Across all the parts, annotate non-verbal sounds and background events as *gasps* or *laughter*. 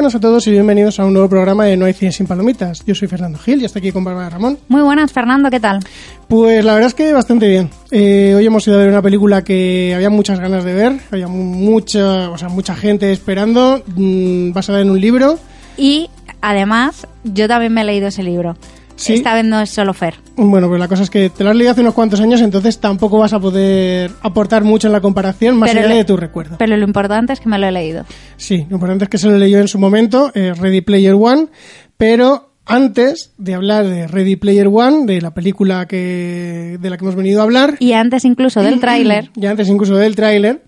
Buenas a todos y bienvenidos a un nuevo programa de No hay cine sin palomitas. Yo soy Fernando Gil y estoy aquí con Bárbara Ramón. Muy buenas, Fernando, ¿qué tal? Pues la verdad es que bastante bien. Eh, hoy hemos ido a ver una película que había muchas ganas de ver, había mucha, o sea, mucha gente esperando, mmm, basada en un libro. Y además, yo también me he leído ese libro. ¿Sí? Esta vez no es solo Fer. Bueno, pues la cosa es que te lo has leído hace unos cuantos años, entonces tampoco vas a poder aportar mucho en la comparación, más Pero allá lo- de tu recuerdo. Pero lo importante es que me lo he leído. Sí, lo importante es que se lo leyó en su momento, eh, Ready Player One, pero antes de hablar de Ready Player One, de la película que, de la que hemos venido a hablar, Y antes incluso del *clears throat* tráiler, ya antes incluso del tráiler,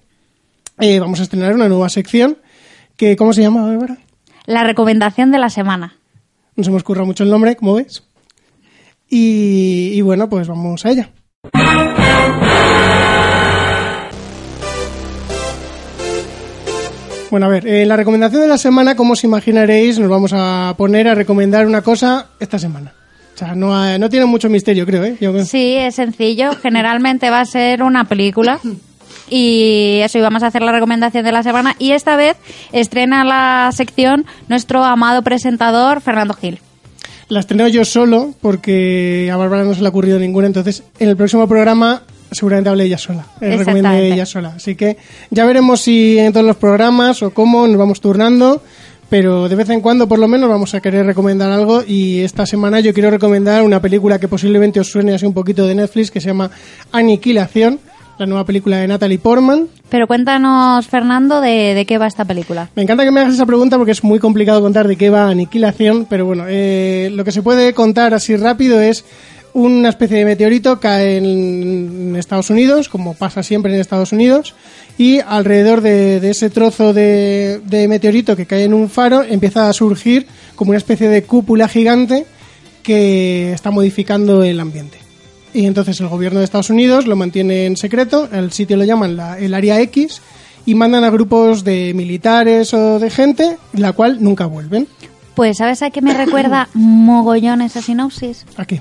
eh, vamos a estrenar una nueva sección que, ¿cómo se llama, Bárbara? la recomendación de la semana. No se me ocurra mucho el nombre, como ves. Y, bueno, pues vamos a ella. Bueno, a ver, en la recomendación de la semana, como os imaginaréis, nos vamos a poner a recomendar una cosa esta semana. O sea, no, ha- no tiene mucho misterio, creo, ¿eh? Sí, es sencillo. Generalmente va a ser una película. Y eso, y vamos a hacer la recomendación de la semana. Y esta vez estrena la sección nuestro amado presentador, Fernando Gil. La estreno yo solo, porque a Bárbara no se le ha ocurrido ninguna, entonces en el próximo programa seguramente hable ella sola, eh, recomiende ella sola. Así que ya veremos si en todos los programas o cómo nos vamos turnando, pero de vez en cuando por lo menos vamos a querer recomendar algo y esta semana yo quiero recomendar una película que posiblemente os suene así un poquito de Netflix que se llama Aniquilación, la nueva película de Natalie Portman. Pero cuéntanos, Fernando, de, de qué va esta película. Me encanta que me hagas esa pregunta porque es muy complicado contar de qué va Aniquilación, pero bueno, eh, lo que se puede contar así rápido es una especie de meteorito cae en Estados Unidos, como pasa siempre en Estados Unidos, y alrededor de, de ese trozo de, de meteorito que cae en un faro empieza a surgir como una especie de cúpula gigante que está modificando el ambiente. Y entonces el gobierno de Estados Unidos lo mantiene en secreto, el sitio lo llaman la- el Área X, y mandan a grupos de militares o de gente, la cual nunca vuelven. Pues, ¿sabes a qué me recuerda *coughs* mogollón esa sinopsis? Aquí.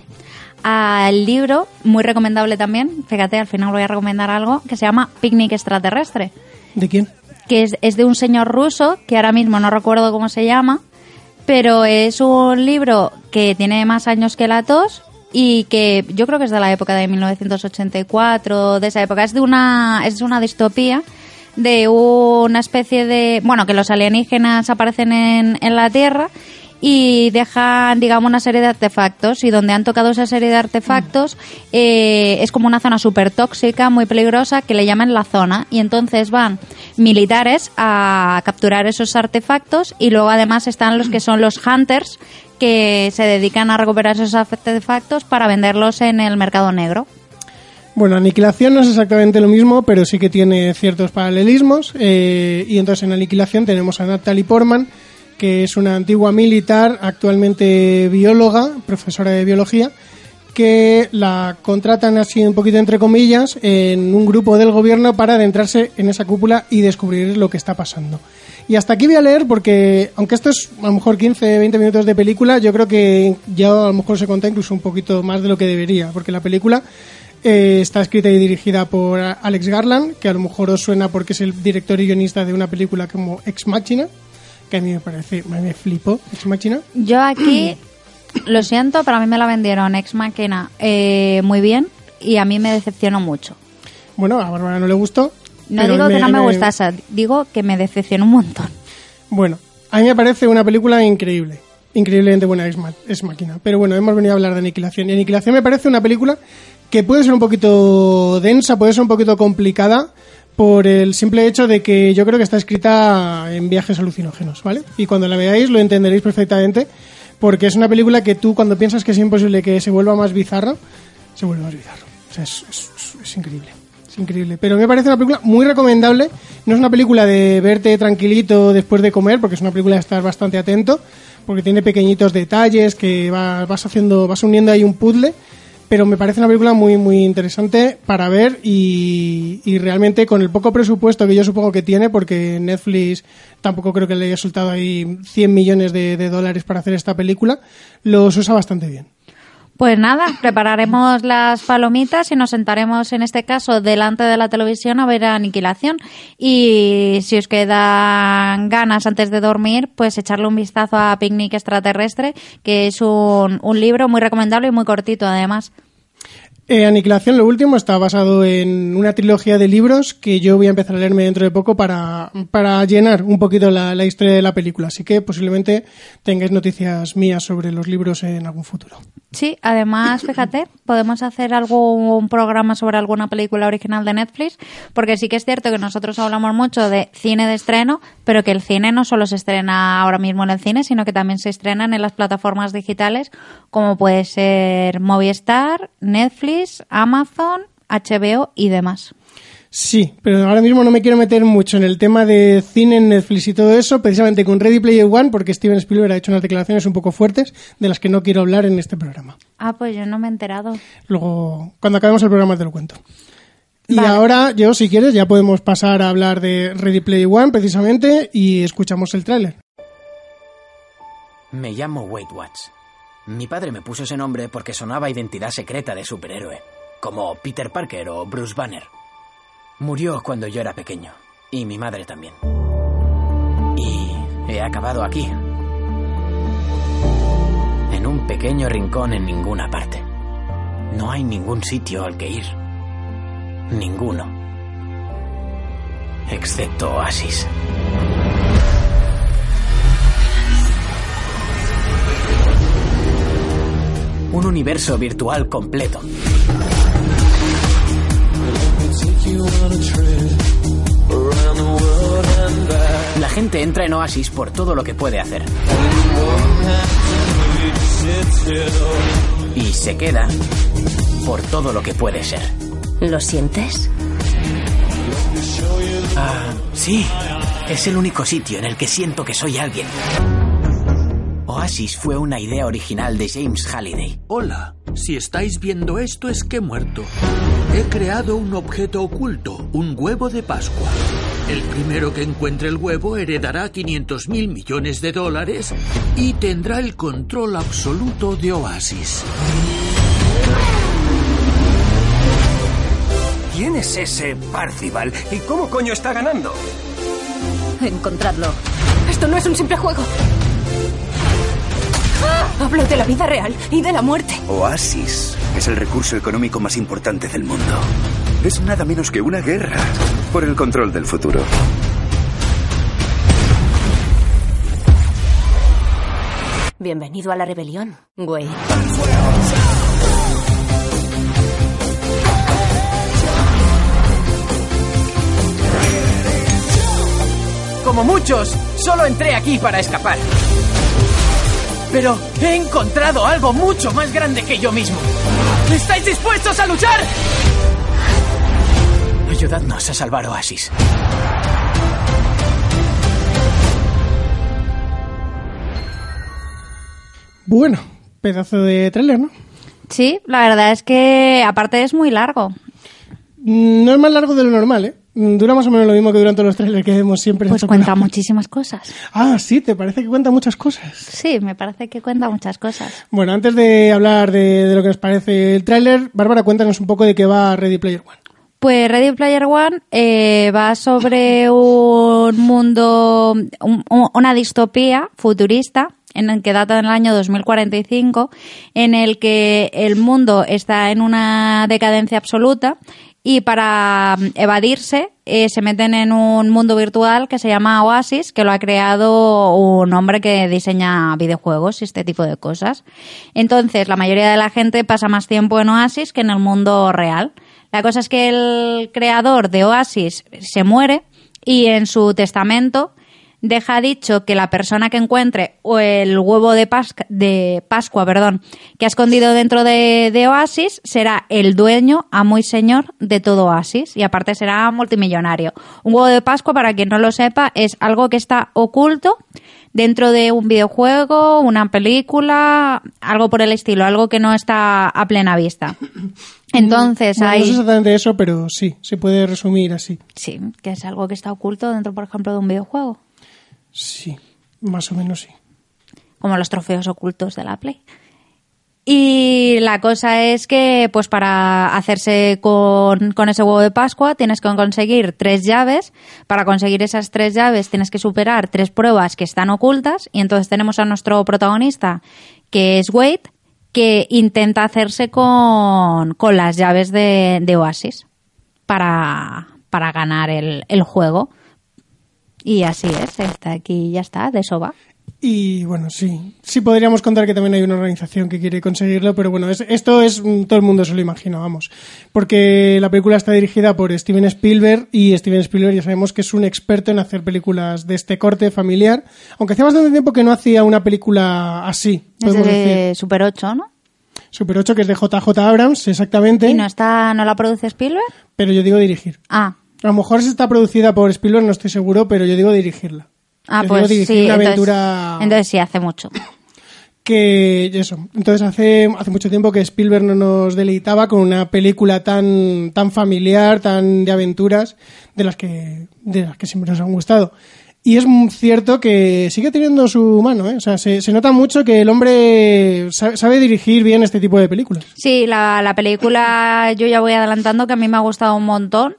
Al libro, muy recomendable también, fíjate, al final voy a recomendar algo, que se llama Picnic Extraterrestre, ¿De quién? que es, es de un señor ruso, que ahora mismo no recuerdo cómo se llama, pero es un libro que tiene más años que la tos y que yo creo que es de la época de 1984, de esa época. Es de una, es una distopía de una especie de... Bueno, que los alienígenas aparecen en, en la Tierra y dejan, digamos, una serie de artefactos y donde han tocado esa serie de artefactos eh, es como una zona súper tóxica, muy peligrosa, que le llaman la zona y entonces van militares a capturar esos artefactos y luego además están los que son los hunters que se dedican a recuperar esos artefactos para venderlos en el mercado negro. Bueno, Aniquilación no es exactamente lo mismo, pero sí que tiene ciertos paralelismos. eh, y entonces en Aniquilación tenemos a Natalie Portman, que es una antigua militar, actualmente bióloga, profesora de biología, que la contratan así un poquito entre comillas en un grupo del gobierno para adentrarse en esa cúpula y descubrir lo que está pasando. Y hasta aquí voy a leer porque, aunque esto es a lo mejor 15, 20 minutos de película, yo creo que ya a lo mejor se cuenta incluso un poquito más de lo que debería, porque la película eh, está escrita y dirigida por Alex Garland, que a lo mejor os suena porque es el director y guionista de una película como Ex Machina, que a mí me parece, me, me flipó, Ex Machina. Yo aquí, lo siento, pero a mí me la vendieron ex máquina eh, muy bien y a mí me decepcionó mucho. Bueno, a Bárbara no le gustó. No digo que no me gustase, digo que me decepcionó un montón. Bueno, a mí me parece una película increíble. Increíblemente buena es, Ma- es máquina. Pero bueno, hemos venido a hablar de Aniquilación. Y Aniquilación me parece una película que puede ser un poquito densa, puede ser un poquito complicada por el simple hecho de que yo creo que está escrita en viajes alucinógenos, ¿vale? Y cuando la veáis lo entenderéis perfectamente, porque es una película que tú cuando piensas que es imposible que se vuelva más bizarra, se vuelve más bizarro. O sea, es, increíble. Es increíble. Pero me parece una película muy recomendable. No es una película de verte tranquilito después de comer, porque es una película de estar bastante atento, porque tiene pequeñitos detalles que va- vas haciendo, vas uniendo ahí un puzzle. Pero me parece una película muy, muy interesante para ver y, y realmente con el poco presupuesto que yo supongo que tiene, porque Netflix tampoco creo que le haya soltado ahí 100 millones de, de dólares para hacer esta película, los usa bastante bien. Pues nada, prepararemos las palomitas y nos sentaremos en este caso delante de la televisión a ver Aniquilación. Y si os quedan ganas antes de dormir, pues echarle un vistazo a Picnic Extraterrestre, que es un, un libro muy recomendable y muy cortito además. Eh, Aniquilación, lo último, está basado en una trilogía de libros que yo voy a empezar a leerme dentro de poco para, para llenar un poquito la, la historia de la película. Así que posiblemente tengáis noticias mías sobre los libros en algún futuro. Sí, además, *coughs* fíjate, podemos hacer algún programa sobre alguna película original de Netflix, porque sí que es cierto que nosotros hablamos mucho de cine de estreno, pero que el cine no solo se estrena ahora mismo en el cine, sino que también se estrenan en las plataformas digitales, como puede ser Movistar, Netflix, Amazon, HBO y demás. Sí, pero ahora mismo no me quiero meter mucho en el tema de cine Netflix y todo eso, precisamente con Ready Player One, porque Steven Spielberg ha hecho unas declaraciones un poco fuertes de las que no quiero hablar en este programa. Ah, pues yo no me he enterado. Luego, cuando acabemos el programa te lo cuento. Y Vale. ahora, yo, si quieres, ya podemos pasar a hablar de Ready Player One, precisamente, y escuchamos el tráiler. Me llamo Wade Watts. Mi padre me puso ese nombre porque sonaba identidad secreta de superhéroe, como Peter Parker o Bruce Banner. Murió cuando yo era pequeño, y mi madre también. Y he acabado aquí, en un pequeño rincón en ninguna parte. No hay ningún sitio al que ir. Ninguno. Excepto Oasis. Un universo virtual completo. La gente entra en Oasis por todo lo que puede hacer. Y se queda por todo lo que puede ser. ¿Lo sientes? Ah, sí. Es el único sitio en el que siento que soy alguien. Oasis fue una idea original de James Halliday. Hola, si estáis viendo esto es que he muerto. He creado un objeto oculto, un huevo de Pascua. El primero que encuentre el huevo heredará 500 mil millones de dólares y tendrá el control absoluto de Oasis. ¿Quién es ese Parcival? ¿Y cómo coño está ganando? Encontradlo. Esto no es un simple juego. Hablo de la vida real y de la muerte. Oasis es el recurso económico más importante del mundo. Es nada menos que una guerra por el control del futuro. Bienvenido a la rebelión, güey. Como muchos, solo entré aquí para escapar. Pero he encontrado algo mucho más grande que yo mismo. ¿Estáis dispuestos a luchar? Ayudadnos a salvar Oasis. Bueno, pedazo de tráiler, ¿no? Sí, la verdad es que aparte es muy largo. Mm, No es más largo de lo normal, ¿eh? Mm, Dura más o menos lo mismo que duran todos los trailers que vemos siempre. Pues cuenta programa. muchísimas cosas. Ah, sí, ¿te parece que cuenta muchas cosas? Sí, me parece que cuenta muchas cosas. Bueno, antes de hablar de, de lo que nos parece el tráiler, Bárbara, cuéntanos un poco de qué va Ready Player One. Pues Ready Player One eh, va sobre *laughs* un mundo, un- un- una distopía futurista en el que data del año 2045, en el que el mundo está en una decadencia absoluta y para mm, evadirse eh, se meten en un mundo virtual que se llama Oasis, que lo ha creado un hombre que diseña videojuegos y este tipo de cosas. Entonces, la mayoría de la gente pasa más tiempo en Oasis que en el mundo real. La cosa es que el creador de Oasis se muere y en su testamento deja dicho que la persona que encuentre o el huevo de, Pascua, de Pascua perdón, que ha escondido dentro de, de, Oasis será el dueño, amo y señor de todo Oasis y aparte será multimillonario. Un huevo de Pascua, para quien no lo sepa, es algo que está oculto dentro de un videojuego, una película, algo por el estilo, algo que no está a plena vista. *coughs* Entonces hay... No es exactamente eso, pero sí, se puede resumir así. Sí, que es algo que está oculto dentro, por ejemplo, de un videojuego. Sí, más o menos sí. Como los trofeos ocultos de la Play. Y la cosa es que, pues para hacerse con, con, ese huevo de Pascua, tienes que conseguir tres llaves. Para conseguir esas tres llaves, tienes que superar tres pruebas que están ocultas. Y entonces tenemos a nuestro protagonista, que es Wade, que intenta hacerse con, con las llaves de, de Oasis para, para ganar el, el juego. Y así es, está aquí ya está, de eso va. Y bueno, sí, sí podríamos contar que también hay una organización que quiere conseguirlo, pero bueno, es, esto es todo el mundo se lo imagina, vamos, porque la película está dirigida por Steven Spielberg y Steven Spielberg ya sabemos que es un experto en hacer películas de este corte familiar, aunque hacía bastante tiempo que no hacía una película así. Desde decir. Super 8, ¿no? Super 8, que es de JJ Abrams, exactamente. ¿Y no está, no la produce Spielberg? Pero yo digo dirigir. Ah. A lo mejor está producida por Spielberg, no estoy seguro, pero yo digo dirigirla. Ah, yo pues digo sí. Una entonces, aventura... entonces sí, hace mucho. *coughs* Que eso. Entonces hace, hace mucho tiempo que Spielberg no nos deleitaba con una película tan, tan familiar, tan de aventuras, de las que, de las que siempre nos han gustado. Y es cierto que sigue teniendo su mano, ¿eh? O sea, se, se nota mucho que el hombre sabe, sabe, dirigir bien este tipo de películas. Sí, la, la película yo ya voy adelantando que a mí me ha gustado un montón.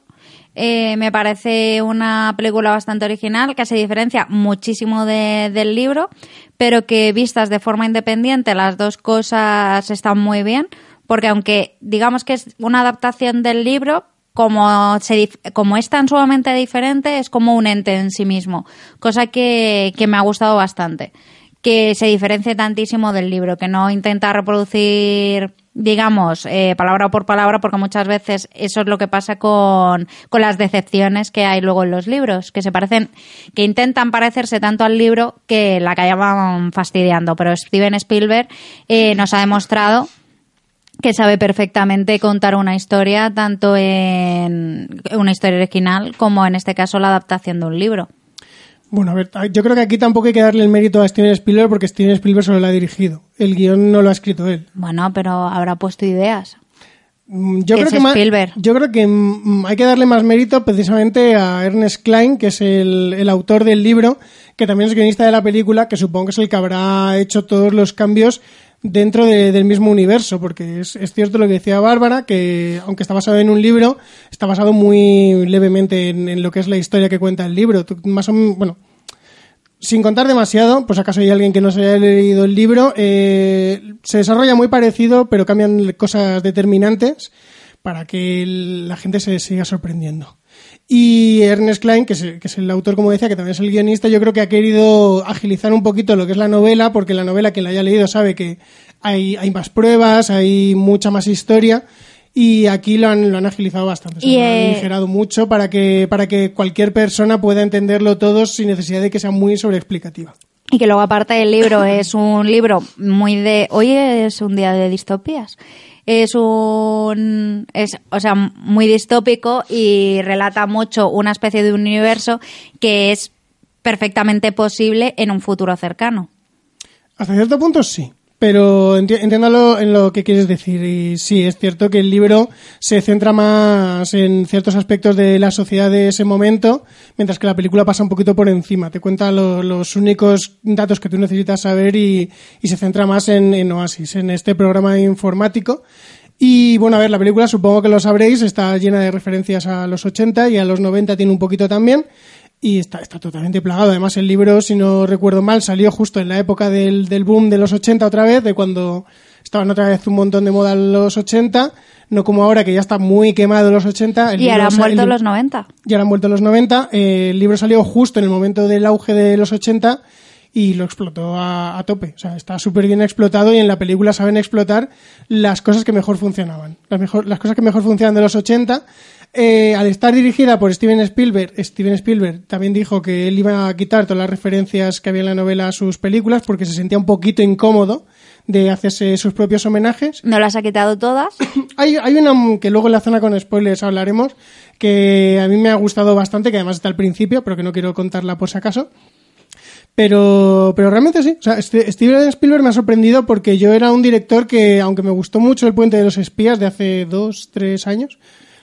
Eh, me parece una película bastante original que se diferencia muchísimo de, del libro, pero que vistas de forma independiente las dos cosas están muy bien, porque aunque digamos que es una adaptación del libro, como, se, como es tan sumamente diferente, es como un ente en sí mismo, cosa que, que me ha gustado bastante. Que se diferencia tantísimo del libro, que no intenta reproducir digamos, eh, palabra por palabra, porque muchas veces eso es lo que pasa con, con, las decepciones que hay luego en los libros, que se parecen, que intentan parecerse tanto al libro que la acaban fastidiando. Pero Steven Spielberg eh, nos ha demostrado que sabe perfectamente contar una historia, tanto en una historia original como en este caso la adaptación de un libro. Bueno, a ver, yo creo que aquí tampoco hay que darle el mérito a Steven Spielberg porque Steven Spielberg solo lo ha dirigido. El guion no lo ha escrito él. Bueno, pero habrá puesto ideas. Yo creo, que más, yo creo que hay que darle más mérito precisamente a Ernest Klein, que es el, el, autor del libro, que también es guionista de la película, que supongo que es el que habrá hecho todos los cambios dentro de, del mismo universo, porque es, es, cierto lo que decía Bárbara, que aunque está basado en un libro, está basado muy levemente en, lo que es la historia que cuenta el libro. Más o menos, bueno, sin contar demasiado, pues acaso hay alguien que no se haya leído el libro, eh, se desarrolla muy parecido, pero cambian cosas determinantes para que la gente se siga sorprendiendo. Y Ernest Klein, que es, que es, el autor, como decía, que también es el guionista, yo creo que ha querido agilizar un poquito lo que es la novela, porque la novela, quien la haya leído sabe que hay, hay más pruebas, hay mucha más historia. Y aquí lo han, lo han agilizado bastante, se y, lo han eh, aligerado mucho para que, para que cualquier persona pueda entenderlo todo sin necesidad de que sea muy sobreexplicativa. Y que luego, aparte del libro, es un libro muy de. Hoy es un día de distopías es un es o sea muy distópico y relata mucho una especie de universo que es perfectamente posible en un futuro cercano. Hasta cierto punto sí, pero enti entiéndalo en lo que quieres decir. Y sí es cierto que el libro se centra más en ciertos aspectos de la sociedad de ese momento, mientras que la película pasa un poquito por encima, te cuenta lo, los únicos datos que tú necesitas saber y, y se centra más en Oasis, en este programa informático. Y bueno, a ver, la película supongo que lo sabréis, está llena de referencias a los 80 y a los 90 tiene un poquito también. Y está, está totalmente plagado. Además, el libro, si no recuerdo mal, salió justo en la época del, del boom de los 80 otra vez, de cuando estaban otra vez un montón de moda los 80, no como ahora que ya está muy quemado los 80. El y ahora han vuelto el- los 90. ya han vuelto los 90. eh, el libro salió justo en el momento del auge de los 80 y lo explotó a, a tope. O sea, está súper bien explotado y en la película saben explotar las cosas que mejor funcionaban. Las, mejor, las cosas que mejor funcionan de los 80. Eh, al estar dirigida por Steven Spielberg, Steven Spielberg también dijo que él iba a quitar todas las referencias que había en la novela a sus películas porque se sentía un poquito incómodo de hacerse sus propios homenajes. ¿No las ha quitado todas? *clears throat* Hay, hay una que luego en la zona con spoilers hablaremos, que a mí me ha gustado bastante, que además está al principio, pero que no quiero contarla por si acaso. Pero, pero realmente sí. O sea, Steven Spielberg me ha sorprendido porque yo era un director que, aunque me gustó mucho El Puente de los Espías de hace dos, tres años,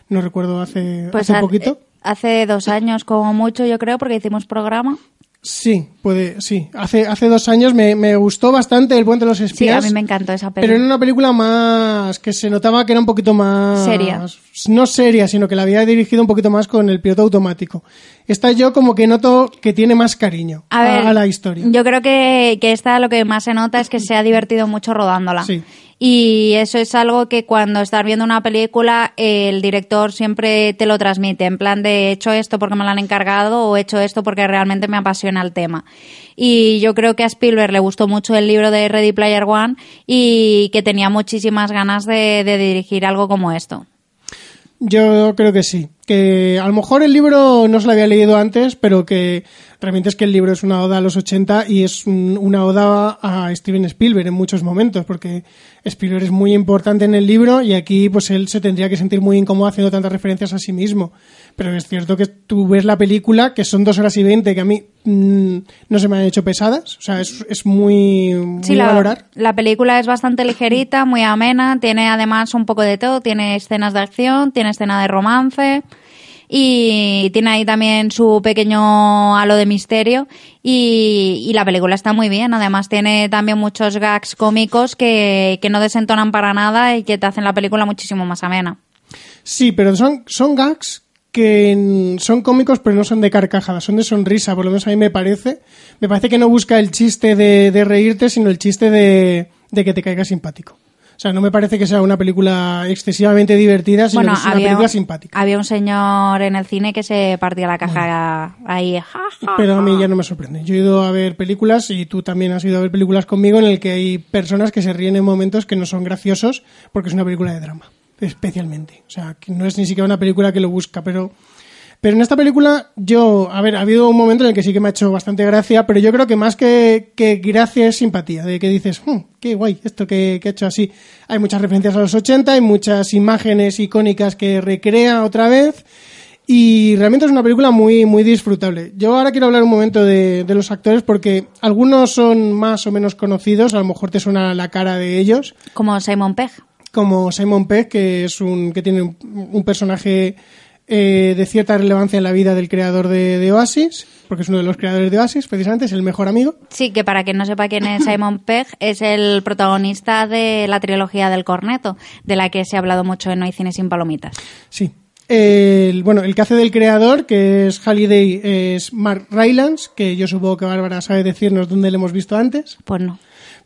no recuerdo hace, Pues hace ha- poquito. Hace dos años como mucho, yo creo, porque hicimos programa. Sí, puede, sí. Hace, hace dos años me, me gustó bastante El Puente de los Sí, Espías. a mí me encantó esa Pero película. en una película más que se notaba que era un poquito más Seria. no seria, sino que la había dirigido un poquito más con el piloto automático. Esta yo como que noto que tiene más cariño A ver, a la historia. Yo creo que, que esta lo que más se nota es que se ha divertido mucho rodándola. Sí. Y eso es algo que cuando estás viendo una película, el director siempre te lo transmite, en plan de he hecho esto porque me lo han encargado o he hecho esto porque realmente me apasiona el tema. Y yo creo que a Spielberg le gustó mucho el libro de Ready Player One y que tenía muchísimas ganas de, de dirigir algo como esto. Yo creo que sí. Que a lo mejor el libro no se lo había leído antes, pero que realmente es que el libro es una oda a los 80 y es un- una oda a Steven Spielberg en muchos momentos, porque Spielberg es muy importante en el libro y aquí pues él se tendría que sentir muy incómodo haciendo tantas referencias a sí mismo. Pero es cierto que tú ves la película, que son dos horas y veinte, que a mí mm, no se me han hecho pesadas, o sea, es, es muy, muy Sí, la, valorar. la película es bastante ligerita, muy amena, tiene además un poco de todo, tiene escenas de acción, tiene escena de romance y tiene ahí también su pequeño halo de misterio y, la película está muy bien, además tiene también muchos gags cómicos que, que no desentonan para nada y que te hacen la película muchísimo más amena. Sí, pero son, son gags que son cómicos pero no son de carcajada, son de sonrisa, por lo menos a mí me parece. Me parece que no busca el chiste de, de reírte, sino el chiste de, de que te caiga simpático. O sea, no me parece que sea una película excesivamente divertida, sino Bueno, que es una película simpática. había un señor en el cine que se partía la caja ahí. ja, ja, Pero a mí ya no me sorprende. Yo he ido a ver películas y tú también has ido a ver películas conmigo en el que hay personas que se ríen en momentos que no son graciosos porque es una película de drama, especialmente. O sea, que no es ni siquiera una película que lo busca, pero pero en esta película yo, a ver, ha habido un momento en el que sí que me ha hecho bastante gracia, pero yo creo que más que, que gracia es simpatía, de que dices, "Hmm, qué guay esto que, que ha hecho así. Hay muchas referencias a los 80, hay muchas imágenes icónicas que recrea otra vez. Y realmente es una película muy, muy disfrutable. Yo ahora quiero hablar un momento de, de los actores porque algunos son más o menos conocidos, a lo mejor te suena la cara de ellos, Como Simon Pegg. como Simon Pegg, que es un que tiene un, un personaje eh, de cierta relevancia en la vida del creador de, de Oasis, porque es uno de los creadores de Oasis, precisamente, es el mejor amigo. Sí, que para quien no sepa quién es Simon *laughs* Pegg, es el protagonista de la trilogía del corneto, de la que se ha hablado mucho en No hay cine sin palomitas. Sí. El, bueno, el que hace del creador, que es Halliday, es Mark Rylance, que yo supongo que Bárbara sabe decirnos dónde le hemos visto antes. Pues no.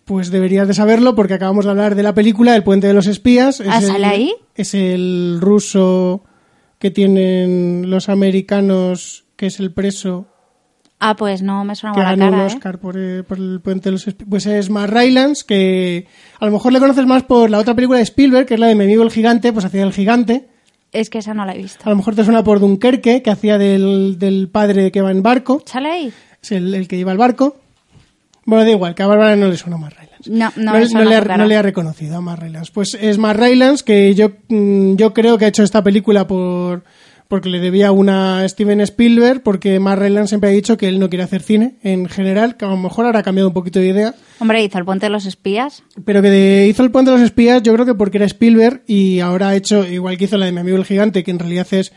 Pues deberías de saberlo porque acabamos de hablar de la película El puente de los espías. Es ¿Ah, el- sale ahí? Es el ruso que tienen los americanos, que es el preso Ah, pues no me suena que ganó un ¿eh? Oscar por, eh, por el puente de los. Pues es Mark Rylance, que a lo mejor le conoces más por la otra película de Spielberg, que es la de Mi amigo el gigante, pues hacía el gigante. Es que esa no la he visto. A lo mejor te suena por Dunkerque, que hacía del, del padre que va en barco. ¿Sale ahí? Es el, el que lleva el barco. Bueno, da igual, que a Bárbara no le suena más Rylance. No, no, no, le ha, no le ha reconocido a Mark Rylance. Pues es Mark Rylance que yo, mm, yo creo que ha hecho esta película por porque le debía una a Steven Spielberg, porque Mark Rylance siempre ha dicho que él no quiere hacer cine en general, que a lo mejor ahora ha cambiado un poquito de idea, Hombre, hizo el puente de los espías. pero que de- hizo el puente de los espías yo creo que porque era Spielberg y ahora ha hecho, igual que hizo la de mi amigo el gigante, que en realidad es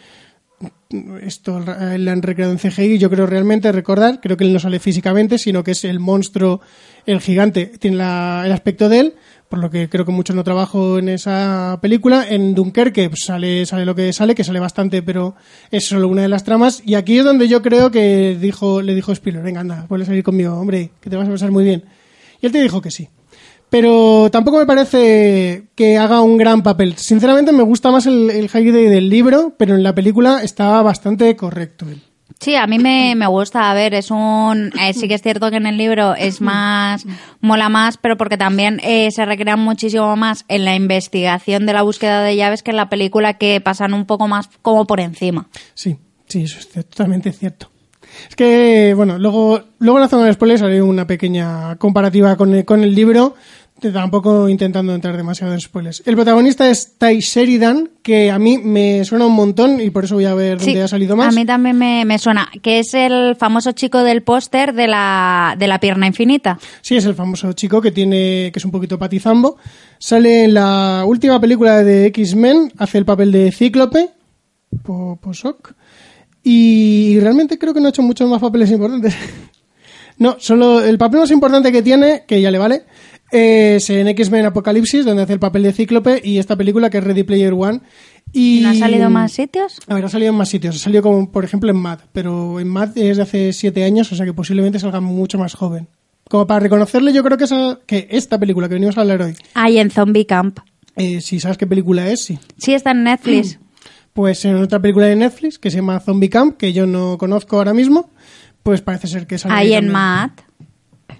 esto la han recreado en CGI, yo creo realmente recordar, creo que él no sale físicamente, sino que es el monstruo, el gigante, tiene la- el aspecto de él, por lo que creo que mucho no trabajo en esa pelíula. En Dunkerque pues, sale, sale lo que sale, que sale bastante, pero es solo una de las tramas. Y aquí es donde yo creo que dijo, le dijo Spielberg, venga, anda, puedes salir conmigo, hombre, que te vas a pasar muy bien. Y él te dijo que sí. Pero tampoco me parece que haga un gran papel. Sinceramente me gusta más el, el Holiday del libro, pero en la película está bastante correcto él. Sí, a mí me, me gusta. A ver, es un. eh, sí que es cierto que en el libro es más. mola más, pero porque también eh, se recrean muchísimo más en la investigación de la búsqueda de llaves que en la película, que pasan un poco más como por encima. Sí, sí, eso es totalmente cierto. Es que, bueno, luego, luego en la zona de spoilers haré una pequeña comparativa con el, con el libro, tampoco intentando entrar demasiado en spoilers. El protagonista es Ty Sheridan, que a mí me suena un montón y por eso voy a ver dónde ha salido más. A mí también me, me suena, que es el famoso chico del póster de la, de la pierna infinita. Sí, es el famoso chico que tiene, que es un poquito patizambo. Sale en la última película de X-Men, hace el papel de Cíclope, y realmente creo que no ha hecho muchos más papeles importantes. *laughs* no, solo el papel más importante que tiene, que ya le vale, es en X-Men Apocalipsis, donde hace el papel de Cíclope, y esta película que es Ready Player One. Y ¿No ha salido más sitios? A ver, ha salido en más sitios. Ha salido como, por ejemplo, en Mad, pero en Mad es de hace siete años, o sea que posiblemente salga mucho más joven. Como para reconocerle, yo creo que, esa, que esta película que venimos a hablar hoy, Ahí en Zombie Camp. eh, si sabes qué película es, sí. Sí, está en Netflix. Pues en otra película de Netflix que se llama Zombie Camp, que yo no conozco ahora mismo, pues parece ser que sale Ahí en. Matt.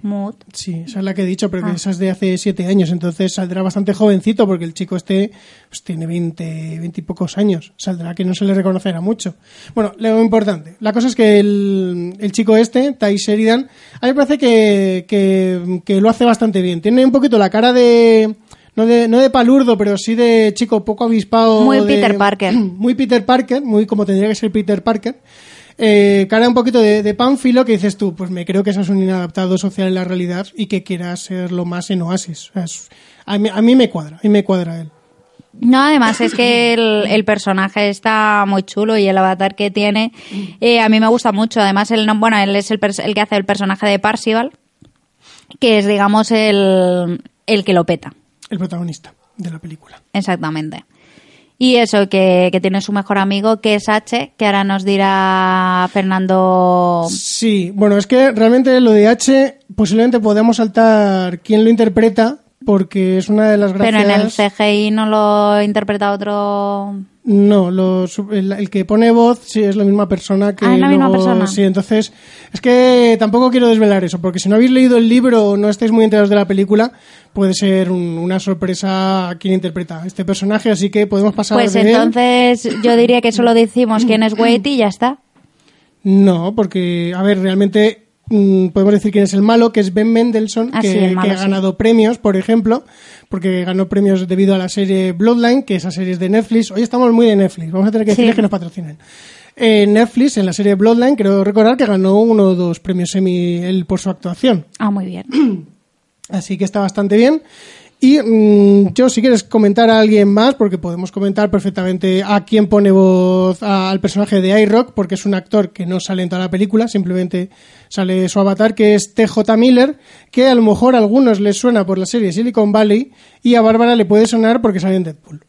Mood. Sí, esa es la que he dicho, pero que Ah. esa es de hace siete años, entonces saldrá bastante jovencito porque el chico este pues, tiene 20, 20 y pocos años. Saldrá que no se le reconocerá mucho. Bueno, lo importante. La cosa es que el, el chico este, Ty Sheridan, a mí me parece que, que, que lo hace bastante bien. Tiene un poquito la cara de... No de, no de palurdo, pero sí de chico poco avispado. Muy de- Peter Parker. *clears throat* Muy Peter Parker, muy como tendría que ser Peter Parker. Eh, cara un poquito de, de pánfilo que dices tú, pues me creo que es un inadaptado social en la realidad y que quiera ser lo más en Oasis. O sea, es- a, mí, a mí me cuadra, a mí me cuadra él. No, además es que el, el personaje está muy chulo y el avatar que tiene eh, a mí me gusta mucho. Además, él, no- bueno, él es el, el que hace el personaje de Parsival, que es, digamos, el, el que lo peta. El protagonista de la película. Exactamente. Y eso, que, que tiene su mejor amigo, que es H, que ahora nos dirá Fernando. Sí, bueno, es que realmente lo de H posiblemente podemos saltar quién lo interpreta porque es una de las gracias... Pero en el CGI no lo interpreta otro. No, el, el que pone voz sí es la misma persona que Ah, es la misma persona. Sí, entonces es que tampoco quiero desvelar eso, porque si no habéis leído el libro o no estáis muy enterados de la película, puede ser un- una sorpresa quién interpreta este personaje, así que podemos pasar Pues de él. entonces yo diría que solo decimos quién es *coughs* Waity y ya está. No, porque, a ver, realmente mm, podemos decir quién es el malo, que es Ben Mendelssohn, Ah, que, sí, el malo, que ha sí. ganado premios, por ejemplo, porque ganó premios debido a la serie Bloodline, que esa serie es de Netflix. Hoy estamos muy de Netflix, vamos a tener que Sí. decirles que nos patrocinen. En Netflix, en la serie Bloodline, creo recordar que ganó uno o dos premios Emmy él por su actuación. Ah, muy bien. *clears throat* Así que está bastante bien. Y mm, yo, si quieres comentar a alguien más, porque podemos comentar perfectamente a quién pone voz al personaje de iRock, porque es un actor que no sale en toda la película, simplemente sale su avatar, que es TJ Miller, que a lo mejor a algunos les suena por la serie Silicon Valley, y a Bárbara le puede sonar porque sale en Deadpool.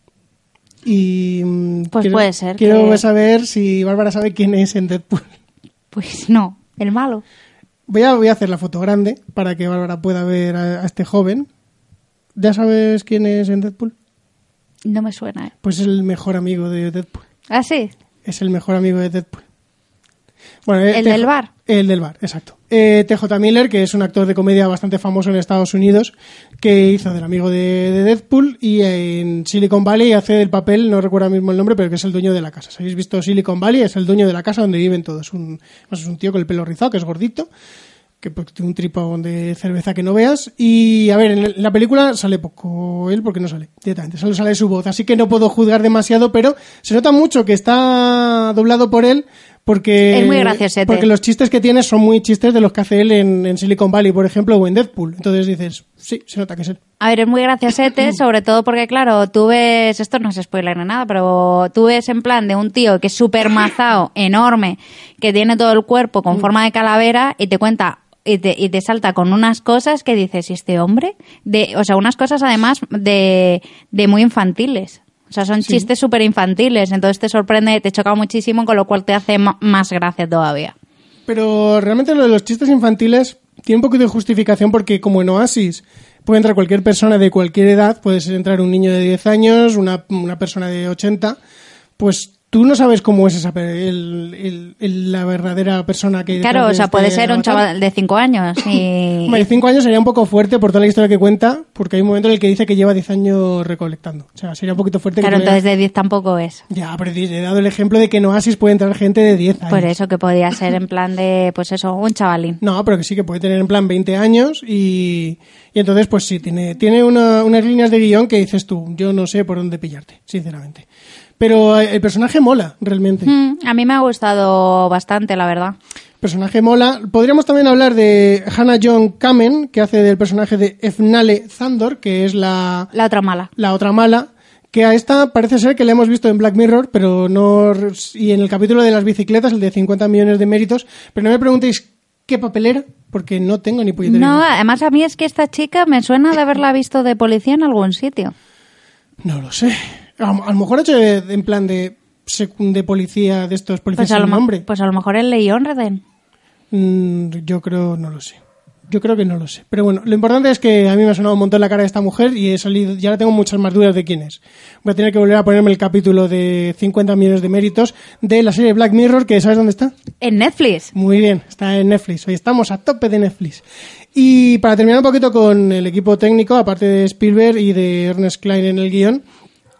Y mm, Pues quiero- puede ser Quiero que- saber si Bárbara sabe quién es en Deadpool. Pues no, el malo. Voy a, voy a hacer la foto grande para que Bárbara pueda ver a, a este joven. ¿Ya sabes quién es en Deadpool? No me suena, ¿eh? Pues es el mejor amigo de Deadpool. ¿Ah, sí? Es el mejor amigo de Deadpool. Bueno, eh, ¿El TJ del bar? El del bar, exacto. Eh, TJ Miller, que es un actor de comedia bastante famoso en Estados Unidos, que hizo del amigo de, de Deadpool y en Silicon Valley hace del papel, no recuerdo mismo el nombre, pero que es el dueño de la casa. Si habéis visto Silicon Valley, es el dueño de la casa donde viven todos. Un, es un tío con el pelo rizado, que es gordito, que pues, tiene un tripón de cerveza que no veas. Y a ver, en la película sale poco él porque no sale directamente, solo sale su voz. Así que no puedo juzgar demasiado, pero se nota mucho que está doblado por él. Porque, Es muy porque los chistes que tiene son muy chistes de los que hace él en, en Silicon Valley, por ejemplo, o en Deadpool. Entonces dices, sí, se nota que es él. A ver, es muy graciosete, *clears throat* sobre todo porque, claro, tú ves, esto no es spoiler ni nada, pero tú ves en plan de un tío que es súper mazao, *clears throat* enorme, que tiene todo el cuerpo con forma de calavera y te cuenta y te, y te salta con unas cosas que dices, ¿y este hombre? De, o sea, unas cosas además de, de muy infantiles. O sea, son chistes súper infantiles, entonces te sorprende, te choca muchísimo, con lo cual te hace más gracia todavía. Pero realmente lo de los chistes infantiles tiene un poquito de justificación porque como en Oasis puede entrar cualquier persona de cualquier edad, puede entrar un niño de 10 años, una, una persona de 80, pues tú no sabes cómo es esa pe- el- el- el- la verdadera persona que Claro, o de sea, este puede ser un chaval de 5 años y... *laughs* Hombre, 5 años sería un poco fuerte por toda la historia que cuenta, porque hay un momento en el que dice que lleva 10 años recolectando. O sea, sería un poquito fuerte. Claro, entonces de 10 tampoco es. Ya, pero he dado el ejemplo de que en Oasis puede entrar gente de 10 años. Por eso que podía ser en plan de, pues eso, un chavalín. No, pero que sí que puede tener en plan 20 años y, y entonces pues sí, tiene, tiene una- unas líneas de guion que dices tú, yo no sé por dónde pillarte, sinceramente. Pero eh, el personaje mola, realmente. Mm, a mí me ha gustado bastante, la verdad. Personaje mola. Podríamos también hablar de Hannah John Kamen, que hace del personaje de Efnale Zandor, que es la, La otra mala. la otra mala. Que a esta parece ser que la hemos visto en Black Mirror, pero no. Y en el capítulo de las bicicletas, el de 50 millones de méritos. Pero no me preguntéis qué papel era, porque no tengo ni puñetera No, además a mí es que esta chica me suena de haberla visto de policía en algún sitio. No lo sé. A, a lo mejor ha hecho de- en plan de, policía, de estos policías Pues a, lo, sin mo- nombre. pues a lo mejor el León Reden. Mm, yo creo, no lo sé. Yo creo que no lo sé. Pero bueno, lo importante es que a mí me ha sonado un montón la cara de esta mujer y he salido, ya ahora tengo muchas más dudas de quién es. Voy a tener que volver a ponerme el capítulo de 50 millones de méritos de la serie Black Mirror, que ¿sabes dónde está? En Netflix. Muy bien, está en Netflix. Hoy estamos a tope de Netflix. Y para terminar un poquito con el equipo técnico, aparte de Spielberg y de Ernest Klein en el guion,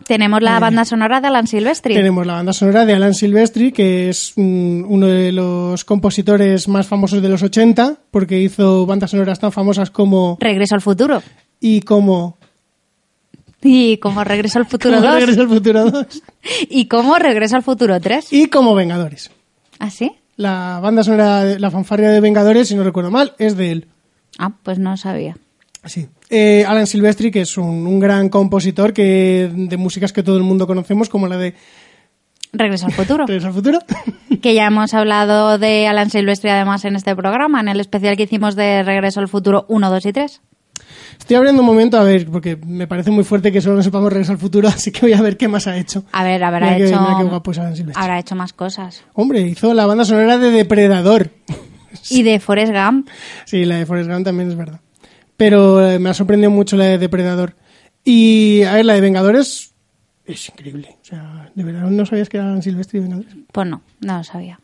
Tenemos la banda sonora de Alan Silvestri. tenemos la banda sonora de Alan Silvestri, que es mm, uno de los compositores más famosos de los 80, porque hizo bandas sonoras tan famosas como Regreso al futuro. y como Y como Regreso al *laughs* futuro como 2. Regreso al Futuro 2 *laughs* Y como Regreso al futuro 3. y como Vengadores. ¿Ah, sí? La banda sonora, de- la fanfarria de Vengadores, si no recuerdo mal, es de él. Ah, pues no sabía. Sí. Eh, Alan Silvestri, que es un, un gran compositor que de músicas que todo el mundo conocemos, como la de Regreso al futuro. *laughs* Regreso al Futuro. *laughs* que ya hemos hablado de Alan Silvestri además en este programa, en el especial que hicimos de Regreso al futuro 1, 2 y 3. Estoy abriendo un momento a ver, porque me parece muy fuerte que solo no sepamos Regreso al Futuro, *laughs* así que voy a ver qué más ha hecho. A ver, habrá Mira hecho. mira qué guapo es Alan Silvestri. habrá hecho más cosas. Hombre, hizo la banda sonora de Depredador. Y de Forrest Gump. Sí, la de Forrest Gump también es verdad. Pero eh, me ha sorprendido mucho la de Depredador. Y, a ver, la de Vengadores es increíble. O sea, ¿de verdad no sabías que eran Silvestre y Vengadores? Pues no, no lo sabía.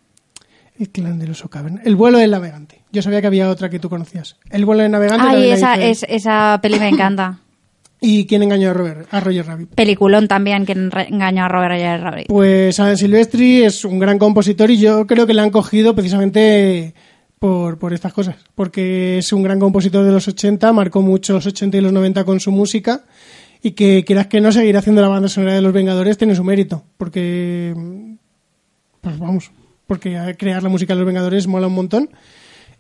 El clan del oso caverna. El vuelo del navegante. Yo sabía que había otra que tú conocías. El vuelo del navegante. Ay, esa, es, esa peli me encanta. *laughs* ¿Y quién engañó a, Robert, a Roger Rabbit? Peliculón también, que engañó a Robert Roger Rabbit. Pues Alan Silvestri es un gran compositor y yo creo que le han cogido precisamente por, por estas cosas. Porque es un gran compositor de los 80, marcó mucho los 80 y los 90 con su música y que quieras que no seguir haciendo la banda sonora de los Vengadores tiene su mérito. Porque, pues vamos, porque crear la música de los Vengadores mola un montón.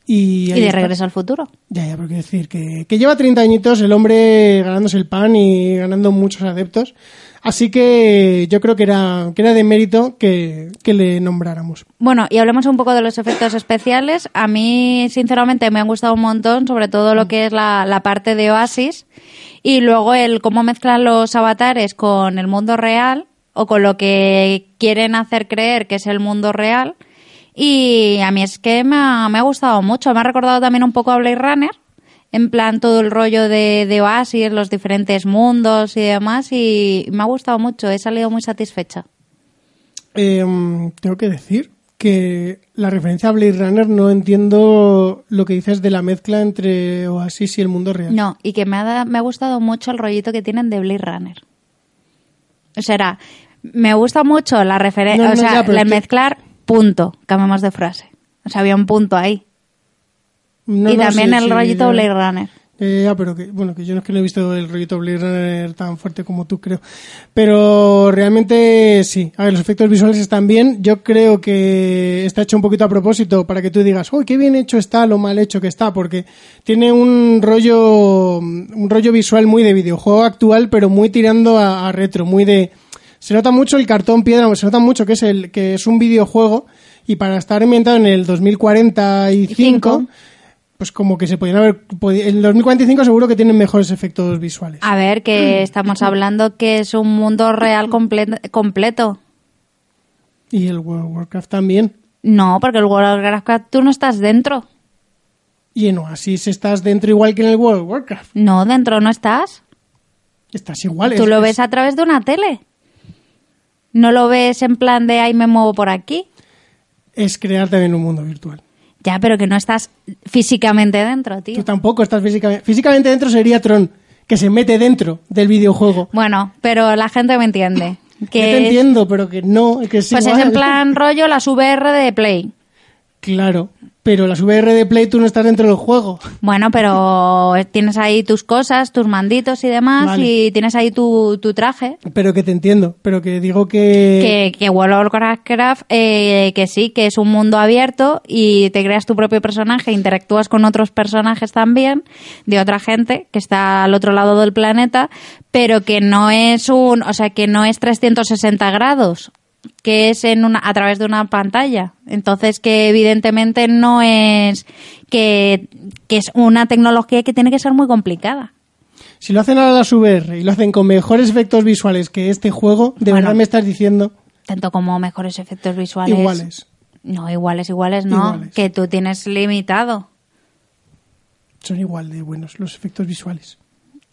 Y, Y de está. Regreso al futuro. Ya, ya, pero quiero decir que, que lleva 30 añitos el hombre ganándose el pan y ganando muchos adeptos. Así que yo creo que era, que era de mérito que, que le nombráramos. Bueno, y hablemos un poco de los efectos especiales. A mí, sinceramente, me han gustado un montón, sobre todo lo que es la, la parte de Oasis y luego el cómo mezclan los avatares con el mundo real o con lo que quieren hacer creer que es el mundo real. Y a mí es que me ha, me ha gustado mucho. Me ha recordado también un poco a Blade Runner, en plan todo el rollo de, de Oasis, los diferentes mundos y demás. Y me ha gustado mucho. He salido muy satisfecha. Eh, tengo que decir que la referencia a Blade Runner no entiendo lo que dices de la mezcla entre Oasis y el mundo real. No, y que me ha, me ha gustado mucho el rollito que tienen de Blade Runner. O sea, era, me gusta mucho la referencia, No, no, o sea, ya, el mezclar, punto, cambiamos de frase. O sea, había un punto ahí. No, y no, también sí, el sí, rollito. Blade Runner. Eh, ya, pero que, bueno, que yo no es que no he visto el rollito Blade Runner tan fuerte como tú, creo. Pero realmente sí. A ver, los efectos visuales están bien. Yo creo que está hecho un poquito a propósito para que tú digas, uy, qué bien hecho está, lo mal hecho que está, porque tiene un rollo, un rollo visual muy de videojuego actual, pero muy tirando a, a retro, muy de, se nota mucho el cartón piedra, se nota mucho que es el, que es un videojuego y para estar ambientado en el 2045, Cinco. Pues como que se podían haber... En 2045 seguro que tienen mejores efectos visuales. A ver, que estamos hablando que es un mundo real comple- completo. Y el World of Warcraft también. No, porque el World of Warcraft tú no estás dentro. Y en Oasis estás dentro igual que en el World of Warcraft. No, dentro no estás. Estás igual. Tú es- lo es- ves a través de una tele. No lo ves en plan de ahí me muevo por aquí. Es crear también un mundo virtual. Ya, pero que no estás físicamente dentro, tío. Tú tampoco estás físicamente... Físicamente dentro sería Tron, que se mete dentro del videojuego. Bueno, pero la gente me entiende. *laughs* Que Yo te es- entiendo, pero que no, que es Pues es en plan *laughs* rollo las VR de Play. Claro, pero las VR de Play tú no estás dentro del juego. Bueno, pero tienes ahí tus cosas, tus manditos y demás, Vale. y tienes ahí tu, tu traje. Pero que te entiendo, pero que digo que... Que, que World of Warcraft, eh, que sí, que es un mundo abierto y te creas tu propio personaje, interactúas con otros personajes también, de otra gente que está al otro lado del planeta, pero que no es un, o sea, que no es 360 grados que es en una a través de una pantalla entonces que evidentemente no es que, que es una tecnología que tiene que ser muy complicada Si lo hacen ahora las VR y lo hacen con mejores efectos visuales que este juego, de Bueno. verdad me estás diciendo tanto como mejores efectos visuales iguales. no iguales iguales no Iguales. que tú tienes limitado Son igual de buenos los efectos visuales.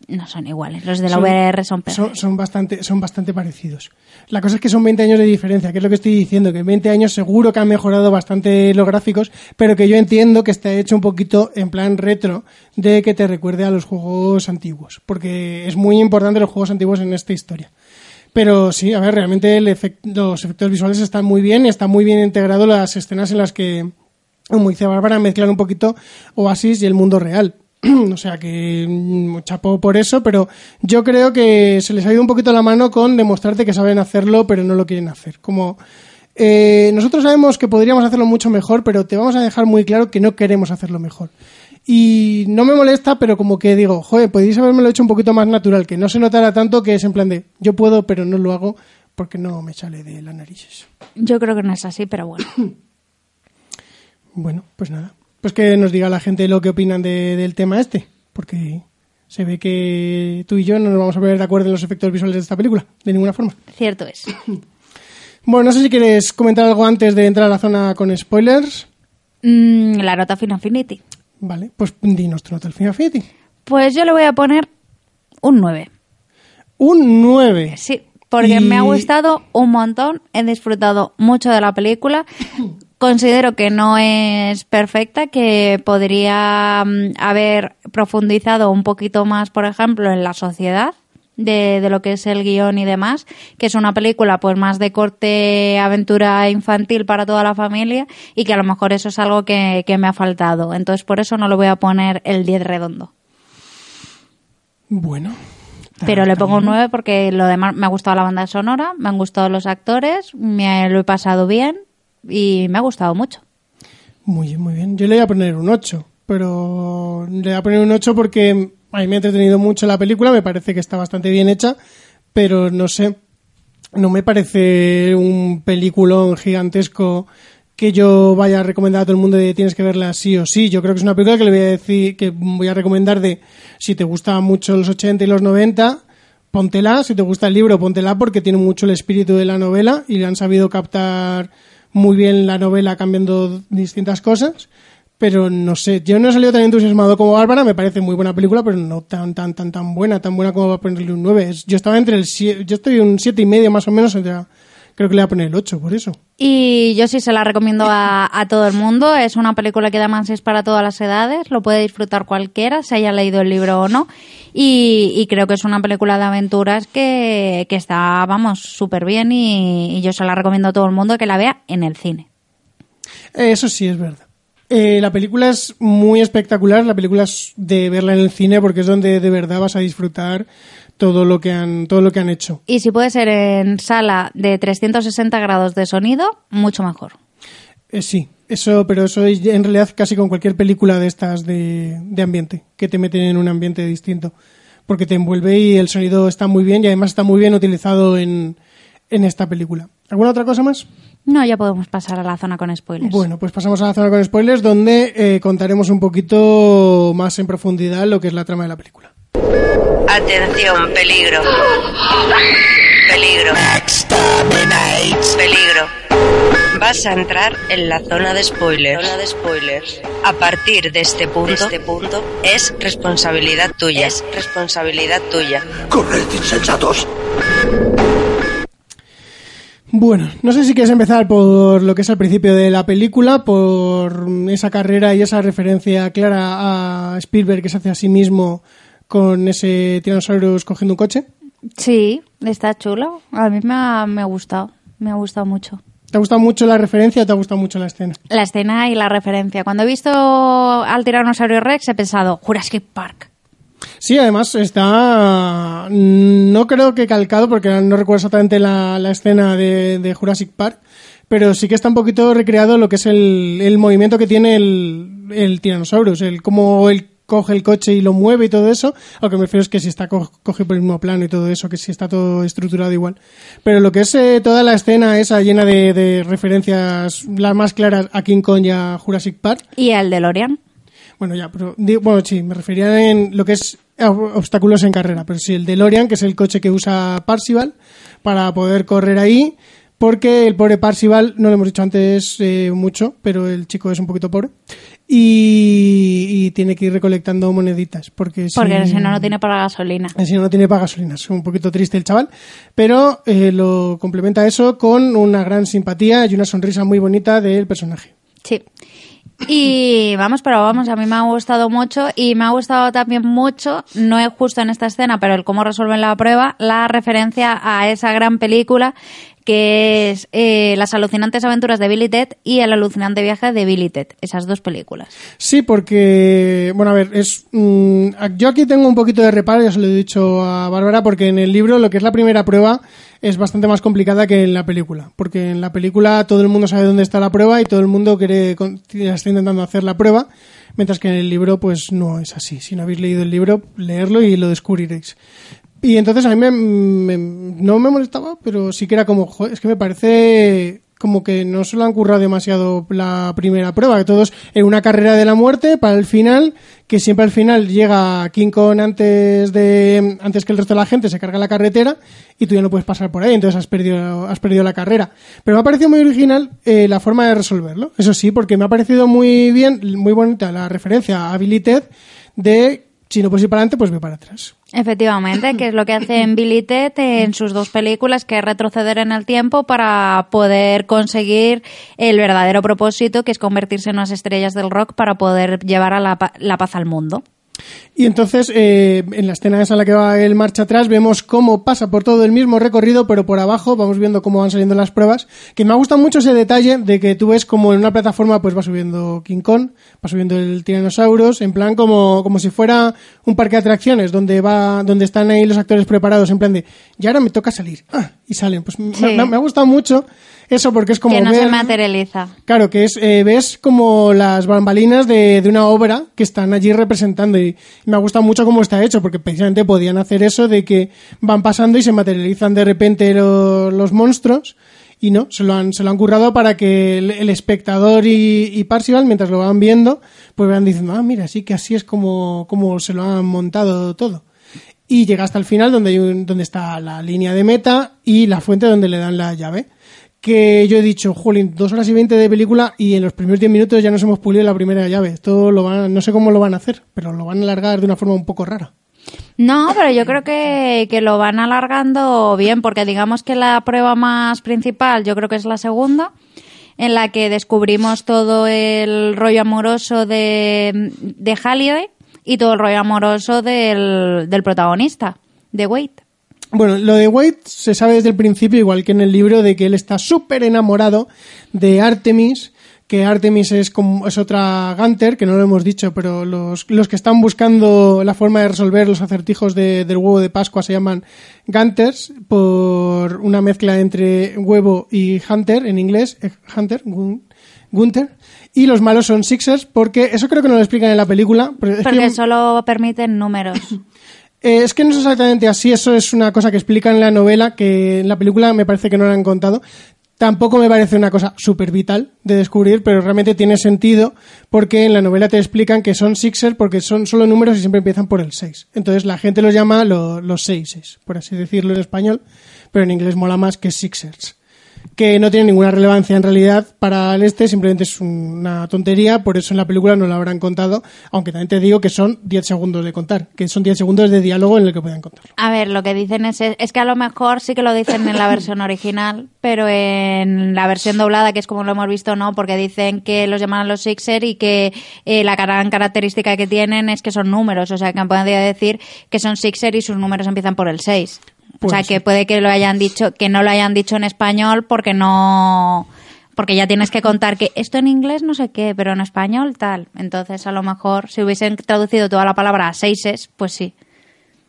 No son iguales los de la Son- VR son Son, son bastante, son bastante parecidos. La cosa es que son 20 años de diferencia, que es lo que estoy diciendo, que en 20 años seguro que han mejorado bastante los gráficos, pero que yo entiendo que está hecho un poquito en plan retro de que te recuerde a los juegos antiguos, porque es muy importante los juegos antiguos en esta historia. Pero sí, a ver, realmente el efect- los efectos visuales están muy bien y están muy bien integrados las escenas en las que, como dice Bárbara, mezclan un poquito Oasis y el mundo real. *clears throat* o sea que mm, chapó por eso, pero yo creo que se les ha ido un poquito la mano con demostrarte que saben hacerlo, pero no lo quieren hacer. Como eh, nosotros sabemos que podríamos hacerlo mucho mejor, pero te vamos a dejar muy claro que no queremos hacerlo mejor. Y no me molesta, pero como que digo, joder, podéis haberme hecho un poquito más natural, que no se notara tanto que es en plan de, yo puedo, pero no lo hago porque no me sale de las narices. yo creo que no es así pero bueno *coughs* Bueno, pues nada. Pues que nos diga la gente lo que opinan de- del tema este, porque se ve que tú y yo no nos vamos a poner de acuerdo en los efectos visuales de esta película, de ninguna forma. cierto es *coughs* Bueno, no sé si quieres comentar algo antes de entrar a la zona con spoilers. Mm, la nota Final Infinity Vale, pues dinos tu nota al Final Fantasy. pues yo le voy a poner un 9 Un 9. Sí, porque Y- me ha gustado un montón, he disfrutado mucho de la película. *coughs* Considero que no es perfecta, que podría mm, haber profundizado un poquito más, por ejemplo, en la sociedad de, de lo que es el guion y demás, que es una película pues más de corte aventura infantil para toda la familia y que a lo mejor eso es algo que, que me ha faltado. Entonces por eso no le voy a poner el 10 redondo. Bueno. Pero le pongo un También. 9 porque lo demás me ha gustado la banda sonora, me han gustado los actores, me lo he pasado bien y me ha gustado mucho. Muy bien, muy bien. Yo le voy a poner un 8, pero le voy a poner un 8 porque a mí me ha entretenido mucho la película, me parece que está bastante bien hecha, pero no sé, no me parece un peliculón gigantesco que yo vaya a recomendar a todo el mundo de tienes que verla sí o sí. Yo creo que es una película que le voy a decir, que voy a recomendar de si te gustan mucho los 80 y los 90, póntela, si te gusta el libro, póntela porque tiene mucho el espíritu de la novela y le han sabido captar muy bien la novela cambiando distintas cosas. Pero no sé, yo no he salido tan entusiasmado como Bárbara, me parece muy buena película, pero no tan, tan, tan, tan buena, tan buena como va a ponerle un 9. Es- Yo estaba entre el 7, yo estoy un siete y medio más o menos, creo que le voy a poner el 8 por eso. Y yo sí se la recomiendo a, a todo el mundo. Es una película que además es para todas las edades, lo puede disfrutar cualquiera, se haya leído el libro o no. Y, y creo que es una película de aventuras que, que está, vamos, súper bien y, y yo se la recomiendo a todo el mundo que la vea en el cine. Eso sí es verdad. Eh, la película es muy espectacular, la película es de verla en el cine porque es donde de verdad vas a disfrutar todo lo que han, todo lo que han hecho. Y si puede ser en sala de 360 grados de sonido, mucho mejor. Eh, sí, eso, pero eso es en realidad casi con cualquier película de estas de, de ambiente, que te meten en un ambiente distinto. Porque te envuelve y el sonido está muy bien y además está muy bien utilizado en, en esta película. ¿Alguna otra cosa más? No, ya podemos pasar a la zona con spoilers. Bueno, pues pasamos a la zona con spoilers donde eh, contaremos un poquito más en profundidad lo que es la trama de la película. Atención, peligro. *gasps* Peligro. Peligro. Vas a entrar en la zona de spoilers. Zona de spoilers. A partir de este punto, este punto es responsabilidad tuya. Es responsabilidad tuya. ¡Corred, insensatos! Bueno, no sé si quieres empezar por lo que es el principio de la película, por esa carrera y esa referencia clara a Spielberg que se hace a sí mismo con ese Tyrannosaurus cogiendo un coche. Sí, está chulo. A mí me ha, me ha gustado. Me ha gustado mucho. ¿Te ha gustado mucho la referencia o te ha gustado mucho la escena? La escena y la referencia. Cuando he visto al Tiranosaurio Rex he pensado, Jurassic Park. Sí, además está. No creo que calcado, porque no recuerdo exactamente la, la escena de, de, Jurassic Park, pero sí que está un poquito recreado lo que es el, el movimiento que tiene el, el Tyrannosaurus, el cómo él coge el coche y lo mueve y todo eso. A lo que me refiero es que si está co coge por el mismo plano y todo eso, que si está todo estructurado igual. Pero lo que es eh, toda la escena esa llena de, de referencias, las más claras a King Kong y a Jurassic Park. ¿Y al DeLorean? Bueno, ya, pero bueno, sí, me refería en lo que es obstáculos en carrera, pero sí el DeLorean, que es el coche que usa Parsival para poder correr ahí, porque el pobre Parsival, no lo hemos dicho antes eh, mucho, pero el chico es un poquito pobre, y, y tiene que ir recolectando moneditas, porque, porque si, no, no tiene para gasolina. Si no, no tiene para gasolina, es un poquito triste el chaval, pero eh, lo complementa eso con una gran simpatía y una sonrisa muy bonita del personaje. Sí. Y vamos, pero vamos, a mí me ha gustado mucho y me ha gustado también mucho, no es justo en esta escena, pero el cómo resuelven la prueba, la referencia a esa gran película que es eh, Las alucinantes aventuras de Billy Ted y El alucinante viaje de Billy Ted, esas dos películas. Sí, porque, bueno, a ver, es mmm, yo aquí tengo un poquito de reparo, ya se lo he dicho a Bárbara, porque en el libro lo que es la primera prueba es bastante más complicada que en la película, porque en la película todo el mundo sabe dónde está la prueba y todo el mundo quiere, está intentando hacer la prueba, mientras que en el libro pues no es así. Si no habéis leído el libro, leerlo y lo descubriréis. Y entonces a mí me, me, no me molestaba, pero sí que era como, joder, es que me parece como que no se lo han currado demasiado la primera prueba, que todos en una carrera de la muerte para el final, que siempre al final llega King Kong antes de antes que el resto de la gente se carga la carretera y tú ya no puedes pasar por ahí, entonces has perdido has perdido la carrera. Pero me ha parecido muy original eh, la forma de resolverlo. Eso sí, porque me ha parecido muy bien, muy bonita la referencia a de si no puedes ir para adelante, pues ve para atrás. Efectivamente, que es lo que hace en Billy Ted en sus dos películas, que es retroceder en el tiempo para poder conseguir el verdadero propósito, que es convertirse en unas estrellas del rock para poder llevar a la, la paz al mundo. Y entonces, eh, en la escena esa en la que va el marcha atrás, vemos cómo pasa por todo el mismo recorrido, pero por abajo vamos viendo cómo van saliendo las pruebas. Que me ha gustado mucho ese detalle de que tú ves como en una plataforma pues va subiendo King Kong, va subiendo el Tyrannosaurus, en plan como, como si fuera un parque de atracciones donde va, donde están ahí los actores preparados, en plan de, y ahora me toca salir. Ah, y salen. Pues sí. me, me, ha gustado mucho eso porque es como que no ver, se materializa claro que es eh, ves como las bambalinas de, de, una obra que están allí representando y, me ha gustado mucho cómo está hecho porque precisamente podían hacer eso de que van pasando y se materializan de repente lo, los monstruos y no, se lo han, se lo han currado para que el, el espectador y, y, Parcival, mientras lo van viendo, pues van diciendo, ah, mira, sí que así es como, como se lo han montado todo. Y llega hasta el final donde, hay un, donde está la línea de meta y la fuente donde le dan la llave que yo he dicho, jolín, dos horas y veinte de película y en los primeros diez minutos ya nos hemos pulido la primera llave. Esto lo van, no sé cómo lo van a hacer, pero lo van a alargar de una forma un poco rara. No, pero yo creo que, que lo van alargando bien, porque digamos que la prueba más principal yo creo que es la segunda, en la que descubrimos todo el rollo amoroso de, de Halliday y todo el rollo amoroso del, del protagonista, de Wade. Bueno, lo de Wade se sabe desde el principio, igual que en el libro, de que él está súper enamorado de Artemis, que Artemis es, como, es otra Gunter, que no lo hemos dicho, pero los, los que están buscando la forma de resolver los acertijos de, del huevo de Pascua se llaman Gunters, por una mezcla entre huevo y Hunter en inglés, Hunter, Gunter. Y los malos son Sixers, porque eso creo que no lo explican en la película. Porque que... solo permiten números. *laughs* Eh, es que no es exactamente así, eso es una cosa que explican en la novela, que en la película me parece que no la han contado. Tampoco me parece una cosa súper vital de descubrir, pero realmente tiene sentido porque en la novela te explican que son sixers porque son solo números y siempre empiezan por el 6. Entonces la gente los llama lo- los seises, por así decirlo en español, pero en inglés mola más que sixers. Que no tiene ninguna relevancia en realidad para el este, simplemente es una tontería, por eso en la película no lo habrán contado, aunque también te digo que son 10 segundos de contar, que son 10 segundos de diálogo en el que pueden contar. A ver, lo que dicen es, es que a lo mejor sí que lo dicen en la versión original, pero en la versión doblada, que es como lo hemos visto, no, porque dicen que los llaman a los Sixer y que eh, la gran característica que tienen es que son números, o sea, que podría decir que son Sixer y sus números empiezan por el 6. O Puede sea, que puede que lo hayan dicho, que no lo hayan dicho en español porque no porque ya tienes que contar que esto en inglés no sé qué, pero en español tal. Entonces, a lo mejor si hubiesen traducido toda la palabra a seises, pues sí.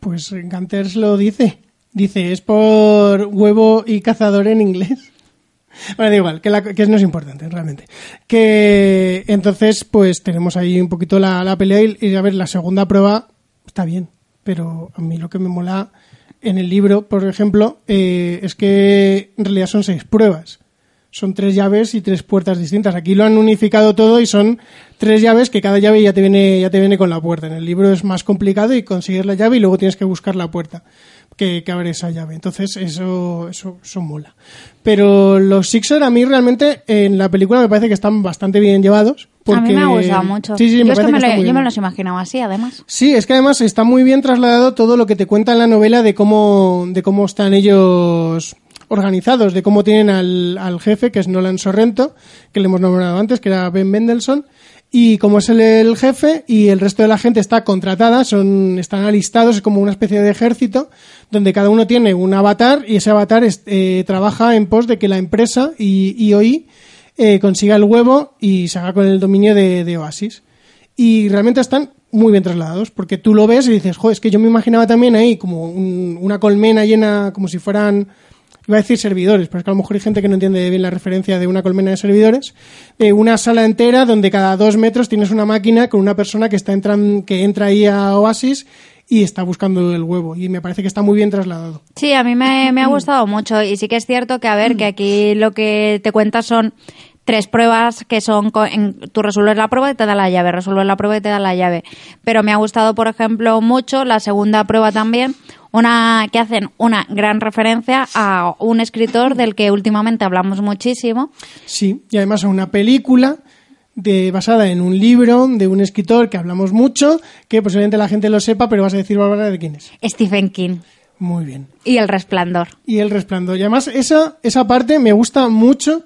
Pues Ganters lo dice. Dice, es por huevo y cazador en inglés. *laughs* Bueno, da igual, que, la- que no es importante realmente. Que entonces, pues tenemos ahí un poquito la, la pelea y, y, a ver, la segunda prueba está bien, pero a mí lo que me mola en el libro, por ejemplo, eh, es que en realidad son seis pruebas. Son tres llaves y tres puertas distintas. Aquí lo han unificado todo y son tres llaves que cada llave ya te viene, ya te viene con la puerta. En el libro es más complicado y consigues la llave y luego tienes que buscar la puerta que, que abre esa llave. Entonces, eso, eso, eso mola. Pero los Sixer a mí realmente en la película me parece que están bastante bien llevados. Porque... A mí me ha gustado mucho. Sí, sí, yo me es que me, que lo- yo me los imaginaba así, además. Sí, es que además está muy bien trasladado todo lo que te cuenta en la novela de cómo, de cómo están ellos organizados, de cómo tienen al, al jefe, que es Nolan Sorrento, que le hemos nombrado antes, que era Ben Mendelssohn, y como es el, el jefe y el resto de la gente está contratada, son, están alistados, es como una especie de ejército, donde cada uno tiene un avatar y ese avatar es- eh, trabaja en pos de que la empresa y IOI eh, consiga el huevo y se haga con el dominio de, Oasis. Y realmente están muy bien trasladados, porque tú lo ves y dices, jo, es que yo me imaginaba también ahí como un- una colmena llena, como si fueran, iba a decir servidores, pero es que a lo mejor hay gente que no entiende bien la referencia de una colmena de servidores, eh, una sala entera donde cada dos metros tienes una máquina con una persona que está entran, que entra ahí a Oasis y está buscando el huevo, y me parece que está muy bien trasladado. Sí, a mí me, me ha gustado mucho y sí que es cierto que, a ver, que aquí lo que te cuenta son tres pruebas que son, en- tú resuelves la prueba y te da la llave, resuelves la prueba y te da la llave. Pero me ha gustado, por ejemplo, mucho la segunda prueba también, una que hacen una gran referencia a un escritor del que últimamente hablamos muchísimo, Sí, y además a una película de, basada en un libro de un escritor que hablamos mucho, que posiblemente la gente lo sepa, pero vas a decir, Bárbara, de quién es. Stephen King Muy bien. y El Resplandor. Y El Resplandor. Y además esa, esa parte me gusta mucho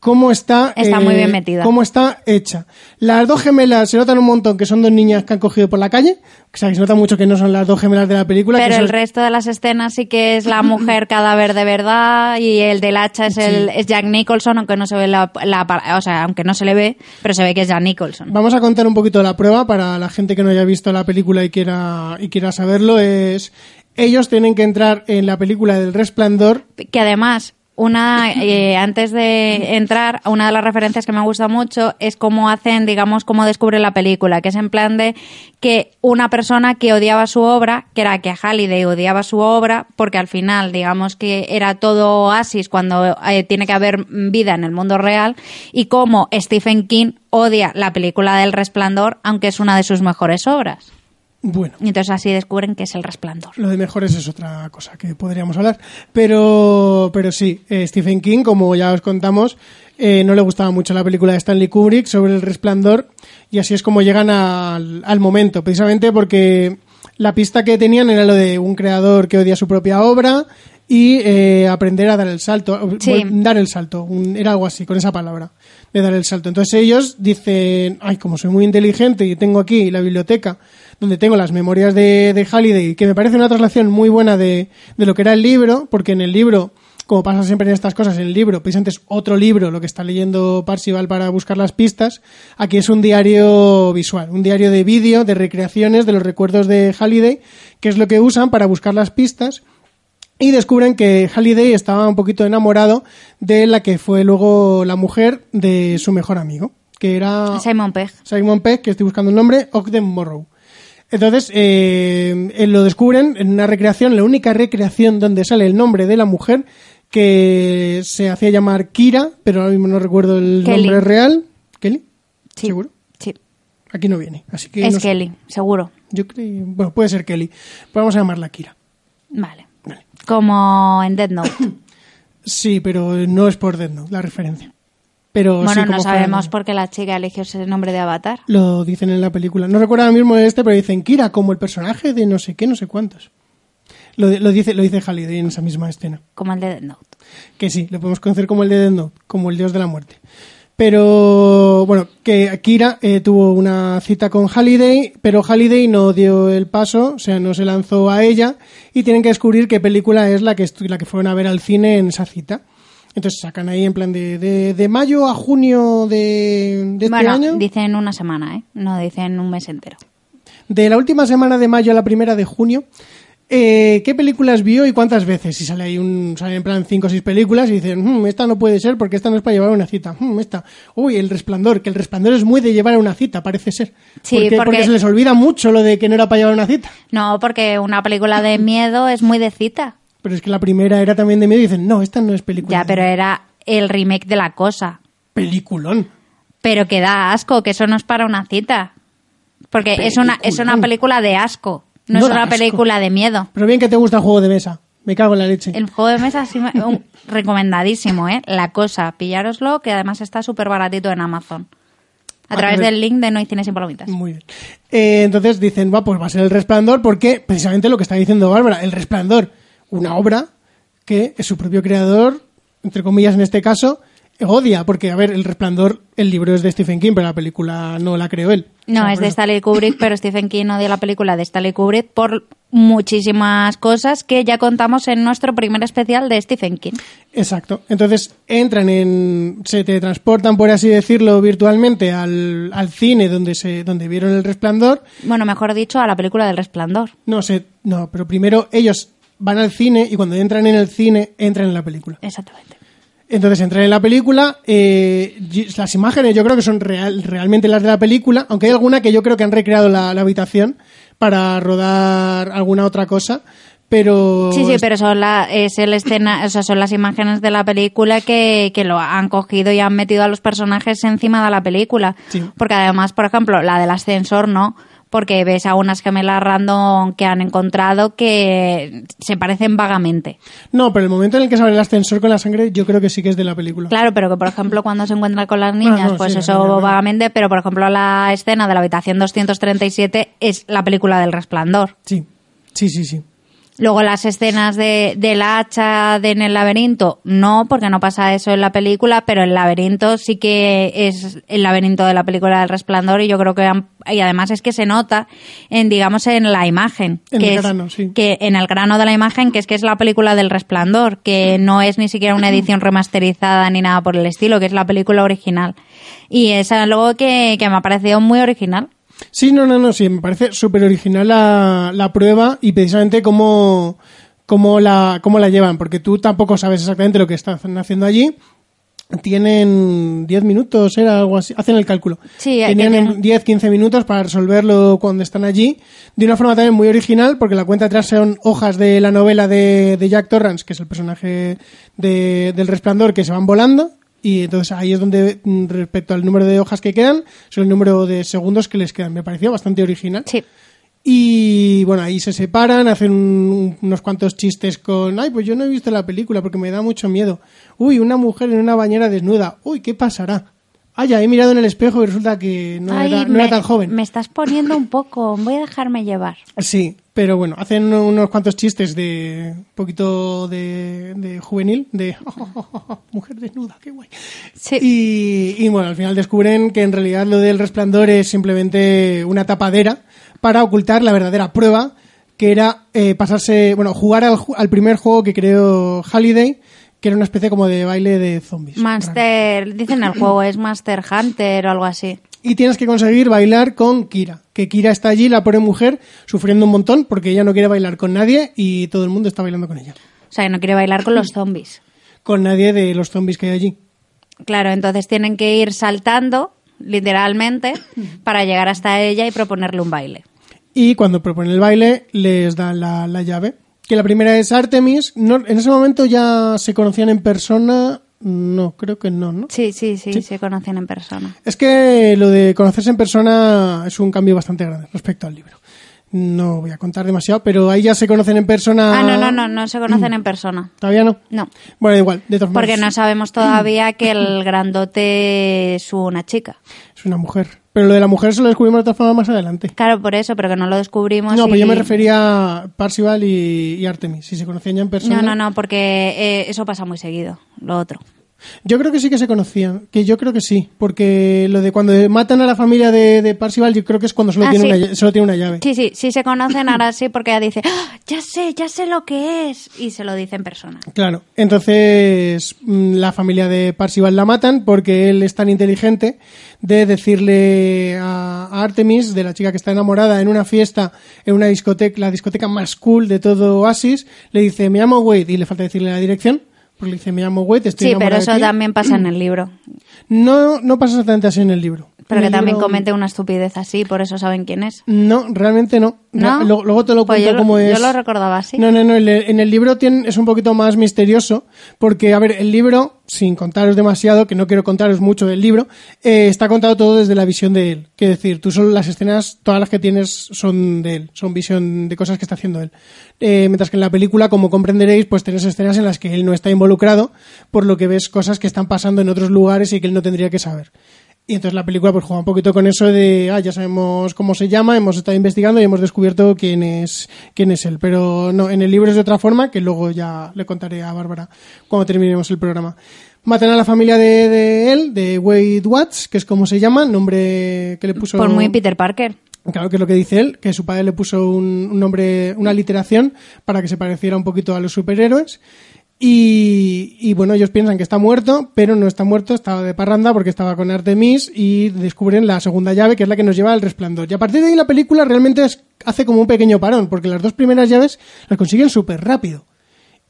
cómo está... eh, Está muy bien metida. Cómo está hecha. Las dos gemelas se notan un montón que son dos niñas que han cogido por la calle. O sea, que se nota mucho que no son las dos gemelas de la película. que Pero son- el resto de las escenas sí que es la *laughs* mujer cadáver de verdad y el del hacha es, el, es Jack Nicholson, aunque no se ve la, la- o sea, aunque no se le ve, pero se ve que es Jack Nicholson. Vamos a contar un poquito la prueba para la gente que no haya visto la película y quiera, y quiera saberlo. Es ellos tienen que entrar en la película del Resplandor. Que además, una *laughs* eh, antes de entrar, una de las referencias que me gusta mucho es cómo hacen, digamos, cómo descubre la película, que es en plan de que una persona que odiaba su obra, que era que Halliday odiaba su obra, porque al final, digamos que era todo oasis cuando eh, tiene que haber vida en el mundo real, y cómo Stephen King odia la película del Resplandor, aunque es una de sus mejores obras. Bueno. Y entonces así descubren que es el resplandor. Lo de mejores es otra cosa que podríamos hablar. Pero, pero sí, eh, Stephen King, como ya os contamos, eh, no le gustaba mucho la película de Stanley Kubrick sobre el resplandor y así es como llegan al, al momento, precisamente porque la pista que tenían era lo de un creador que odia su propia obra y eh, aprender a dar el salto, Sí. Dar el salto, un- era algo así, con esa palabra, de dar el salto. Entonces ellos dicen, ay, como soy muy inteligente y tengo aquí la biblioteca donde tengo las memorias de, de Halliday, que me parece una traslación muy buena de, de lo que era el libro, porque en el libro, como pasa siempre en estas cosas, en el libro, precisamente es otro libro lo que está leyendo Parsival para buscar las pistas, aquí es un diario visual, un diario de vídeo, de recreaciones de los recuerdos de Halliday, que es lo que usan para buscar las pistas y descubren que Halliday estaba un poquito enamorado de la que fue luego la mujer de su mejor amigo, que era Simon Pegg. Simon Pegg, que estoy buscando el nombre, Ogden Morrow. Entonces, eh, lo descubren en una recreación, la única recreación donde sale el nombre de la mujer, que se hacía llamar Kira, pero ahora mismo no recuerdo el Kelly. nombre real. ¿Kelly? Sí. ¿Seguro? Sí. Aquí no viene, así que Es no sé. Kelly, seguro. Yo creo, bueno, puede ser Kelly. Vamos a llamarla Kira. Vale. Como en Dead Note. *coughs* Sí, pero no es por Death Note la referencia. Pero bueno, sí, no sabemos por qué la chica eligió ese nombre de avatar. Lo dicen en la película. No recuerdo ahora mismo de este, pero dicen Kira como el personaje de no sé qué, no sé cuántos. Lo, lo dice lo dice Halliday en esa misma escena. Como el de Dead Note. Que sí, lo podemos conocer como el de Death Note, como el dios de la muerte. Pero bueno, que Kira eh, tuvo una cita con Halliday, pero Halliday no dio el paso, o sea, no se lanzó a ella y tienen que descubrir qué película es la que, la que fueron a ver al cine en esa cita. Entonces sacan ahí en plan de, de, de mayo a junio de, de este año. dicen una semana, ¿eh? No dicen un mes entero. De la última semana de mayo a la primera de junio, eh, ¿qué películas vio y cuántas veces? Y sale ahí un, sale en plan cinco o seis películas y dicen, "Hmm, esta no puede ser porque esta no es para llevar a una cita. Hmm, esta, uy, el resplandor, que el resplandor es muy de llevar a una cita, parece ser. Sí, porque, porque- porque se les olvida mucho lo de que no era para llevar a una cita. No, porque una película de miedo es muy de cita. Pero es que la primera era también de miedo y dicen, no, esta no es película. Ya, pero miedo". era el remake de la cosa. Peliculón. Pero que da asco, que eso no es para una cita. Porque es una, es una película de asco, no, No es una asco. película de miedo. Pero bien que te gusta el juego de mesa. Me cago en la leche. El juego de mesa sí me- un- recomendadísimo, ¿eh? La cosa, pillároslo, que además está súper baratito en Amazon. A Ah, través del link de No hay cine sin palomitas. Muy bien. Eh, entonces dicen, va, pues va a ser el resplandor, porque precisamente lo que está diciendo Bárbara, el resplandor, una obra que su propio creador, entre comillas en este caso, odia, porque a ver, el resplandor, el libro es de Stephen King, pero la película no la creó él. No, O sea, es de. Stanley Kubrick, pero Stephen King odia la película de Stanley Kubrick por muchísimas cosas que ya contamos en nuestro primer especial de Stephen King. Exacto. Entonces entran en, se teletransportan, por así decirlo, virtualmente al, al cine donde se, donde vieron el resplandor. Bueno, mejor dicho, a la película del Resplandor. No sé, no, pero primero ellos van al cine y cuando entran en el cine entran en la película. Exactamente. Entonces entran en la película, eh, las imágenes yo creo que son real, realmente las de la película, aunque hay alguna que yo creo que han recreado la, la habitación para rodar alguna otra cosa, pero... Sí, sí, pero son la, es el escena, o sea, son las imágenes de la película que, que lo han cogido y han metido a los personajes encima de la película. Sí. Porque además, por ejemplo, la del ascensor no, porque ves a unas gemelas random que han encontrado que se parecen vagamente. No, pero el momento en el que se abre el ascensor con la sangre yo creo que sí que es de la película. Claro, pero que por ejemplo cuando se encuentra con las *laughs* niñas, Ah, no, pues sí, eso niña, vagamente, pero por ejemplo la escena de la habitación 237 es la película del resplandor. Sí, sí, sí, sí. Luego las escenas de, de la hacha de en el laberinto, no, porque no pasa eso en la película, pero el laberinto sí que es el laberinto de la película del resplandor y yo creo que han- y además es que se nota en digamos en la imagen, En que el es- grano, sí. que en el grano de la imagen, que es que es la película del resplandor, que no es ni siquiera una edición remasterizada ni nada por el estilo, que es la película original. Y es algo que, que me ha parecido muy original. Sí, no, no, no, sí, me parece súper original la, la prueba y precisamente cómo, cómo, la, cómo la llevan, porque tú tampoco sabes exactamente lo que están haciendo allí. Tienen 10 minutos, era algo así, hacen el cálculo. Sí, Tenían que en tienen- 10, 15 minutos para resolverlo cuando están allí, de una forma también muy original, porque la cuenta atrás son hojas de la novela de, de Jack Torrance, que es el personaje de- del resplandor, que se van volando, y entonces ahí es donde, mm, respecto al número de hojas que quedan, son el número de segundos que les quedan. Me pareció bastante original. Sí. Y bueno, ahí se separan, hacen un- unos cuantos chistes con, ay, pues yo no he visto la película porque me da mucho miedo. Uy, una mujer en una bañera desnuda. Uy, ¿qué pasará? Ah, ya he mirado en el espejo y resulta que no, Ay, era, no me, era tan joven. me estás poniendo un poco, voy a dejarme llevar. Sí, pero bueno, hacen uno- unos cuantos chistes de un poquito de, de juvenil, de *laughs* mujer desnuda, qué guay. Y, y bueno, al final descubren que en realidad lo del resplandor es simplemente una tapadera para ocultar la verdadera prueba, que era eh, pasarse, bueno, jugar al, ju- al primer juego que creó Halliday, que era una especie como de baile de zombies. Master, dicen el juego es Master Hunter o algo así. Y tienes que conseguir bailar con Kira. Que Kira está allí, la pobre mujer, sufriendo un montón porque ella no quiere bailar con nadie y todo el mundo está bailando con ella. O sea, que no quiere bailar con los zombies. Con nadie de los zombies que hay allí. Claro, entonces tienen que ir saltando, literalmente, para llegar hasta ella y proponerle un baile. Y cuando proponen el baile, les dan la, la llave, Que la primera es Artemis. No, en ese momento ya se conocían en persona. No, creo que no, ¿no? Sí, sí, sí, se conocían en persona. Es que lo de conocerse en persona es un cambio bastante grande respecto al libro. No voy a contar demasiado, pero ahí ya se conocen en persona. Ah, no, no, no, no se conocen en persona. ¿Todavía no? No. Bueno, igual, de todas Porque maneras, no sabemos todavía que el grandote es una chica. Es una mujer. Pero lo de la mujer se lo descubrimos de otra forma más adelante. Claro, por eso, pero que no lo descubrimos. No, y- pues yo me refería a Parcival y, y Artemis. Si se conocían ya en persona. No, no, no, porque eh, eso pasa muy seguido, lo otro. Yo creo que sí que se conocían, que yo creo que sí, porque lo de cuando matan a la familia de, de Parcival, yo creo que es cuando solo, Ah, tiene, sí. una, solo tiene una llave. Sí, sí, sí se conocen ahora sí, porque ella dice, "Ah, ya sé, ya sé lo que es, y se lo dice en persona. Claro, entonces mm, la familia de Parcival la matan porque él es tan inteligente de decirle a, a Artemis, de la chica que está enamorada, en una fiesta, en una discoteca, la discoteca más cool de todo Oasis, le dice, me llamo Wade, y le falta decirle la dirección, porque le dice, me llamo Wade, estoy Sí, pero enamorada de eso ti". también pasa en el libro. No, no pasa exactamente así en el libro. Pero que también comente una estupidez así, por eso saben quién es. No, realmente no. ¿No? Luego, luego te lo Pues cuento cómo es. yo lo recordaba así. No, no, no. En el, en el libro tiene, es un poquito más misterioso. Porque, a ver, el libro, sin contaros demasiado, que no quiero contaros mucho del libro, eh, está contado todo desde la visión de él. Quiero decir, tú solo las escenas, todas las que tienes son de él. Son visión de cosas que está haciendo él. Eh, mientras que en la película, como comprenderéis, pues tenés escenas en las que él no está involucrado, por lo que ves cosas que están pasando en otros lugares y que él no tendría que saber. Y entonces la película pues juega un poquito con eso de, ah, ya sabemos cómo se llama, hemos estado investigando y hemos descubierto quién es, quién es él. Pero no, en el libro es de otra forma, que luego ya le contaré a Bárbara cuando terminemos el programa. Matan a la familia de, de él, de Wade Watts, que es como se llama, nombre que le puso... Por muy Peter Parker. Claro que es lo que dice él, que su padre le puso un, un nombre, una literación para que se pareciera un poquito a los superhéroes. Y, y bueno, ellos piensan que está muerto, pero no está muerto, estaba de parranda porque estaba con Artemis y descubren la segunda llave, que es la que nos lleva al resplandor. Y a partir de ahí la película realmente es- hace como un pequeño parón, porque las dos primeras llaves las consiguen súper rápido.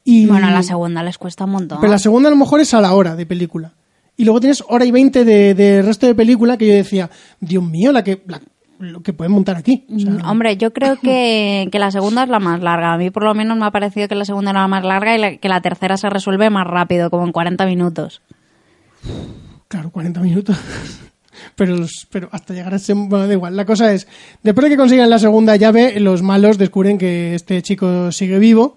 Y, Bueno, a la segunda les cuesta un montón. pero la segunda a lo mejor es a la hora de película. Y luego tienes hora y veinte de, de resto de película que yo decía, Dios mío, la que, la- lo que pueden montar aquí. O sea, Mm, Hombre, yo creo que, *laughs* que la segunda es la más larga. A mí por lo menos me ha parecido que la segunda era la más larga y la- que la tercera se resuelve más rápido, como en 40 minutos. Claro, 40 minutos. *laughs* Pero, los- pero hasta llegar a ese... Bueno, da igual. La cosa es, después de que consigan la segunda llave, los malos descubren que este chico sigue vivo,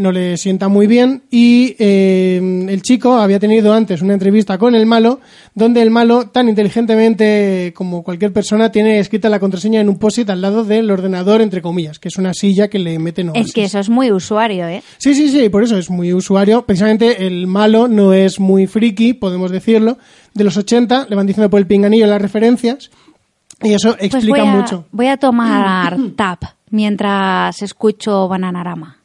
no le sienta muy bien y eh, el chico había tenido antes una entrevista con el malo, donde el malo, tan inteligentemente como cualquier persona, tiene escrita la contraseña en un post-it al lado del ordenador, entre comillas, que es una silla que le meten Es Oasis. que eso es muy usuario, ¿eh? Sí, sí, sí, por eso es muy usuario. Precisamente el malo no es muy friki, podemos decirlo. De los 80 le van diciendo por el pinganillo las referencias y eso Pues explica voy a, mucho. Voy a tomar tap mientras escucho Bananarama.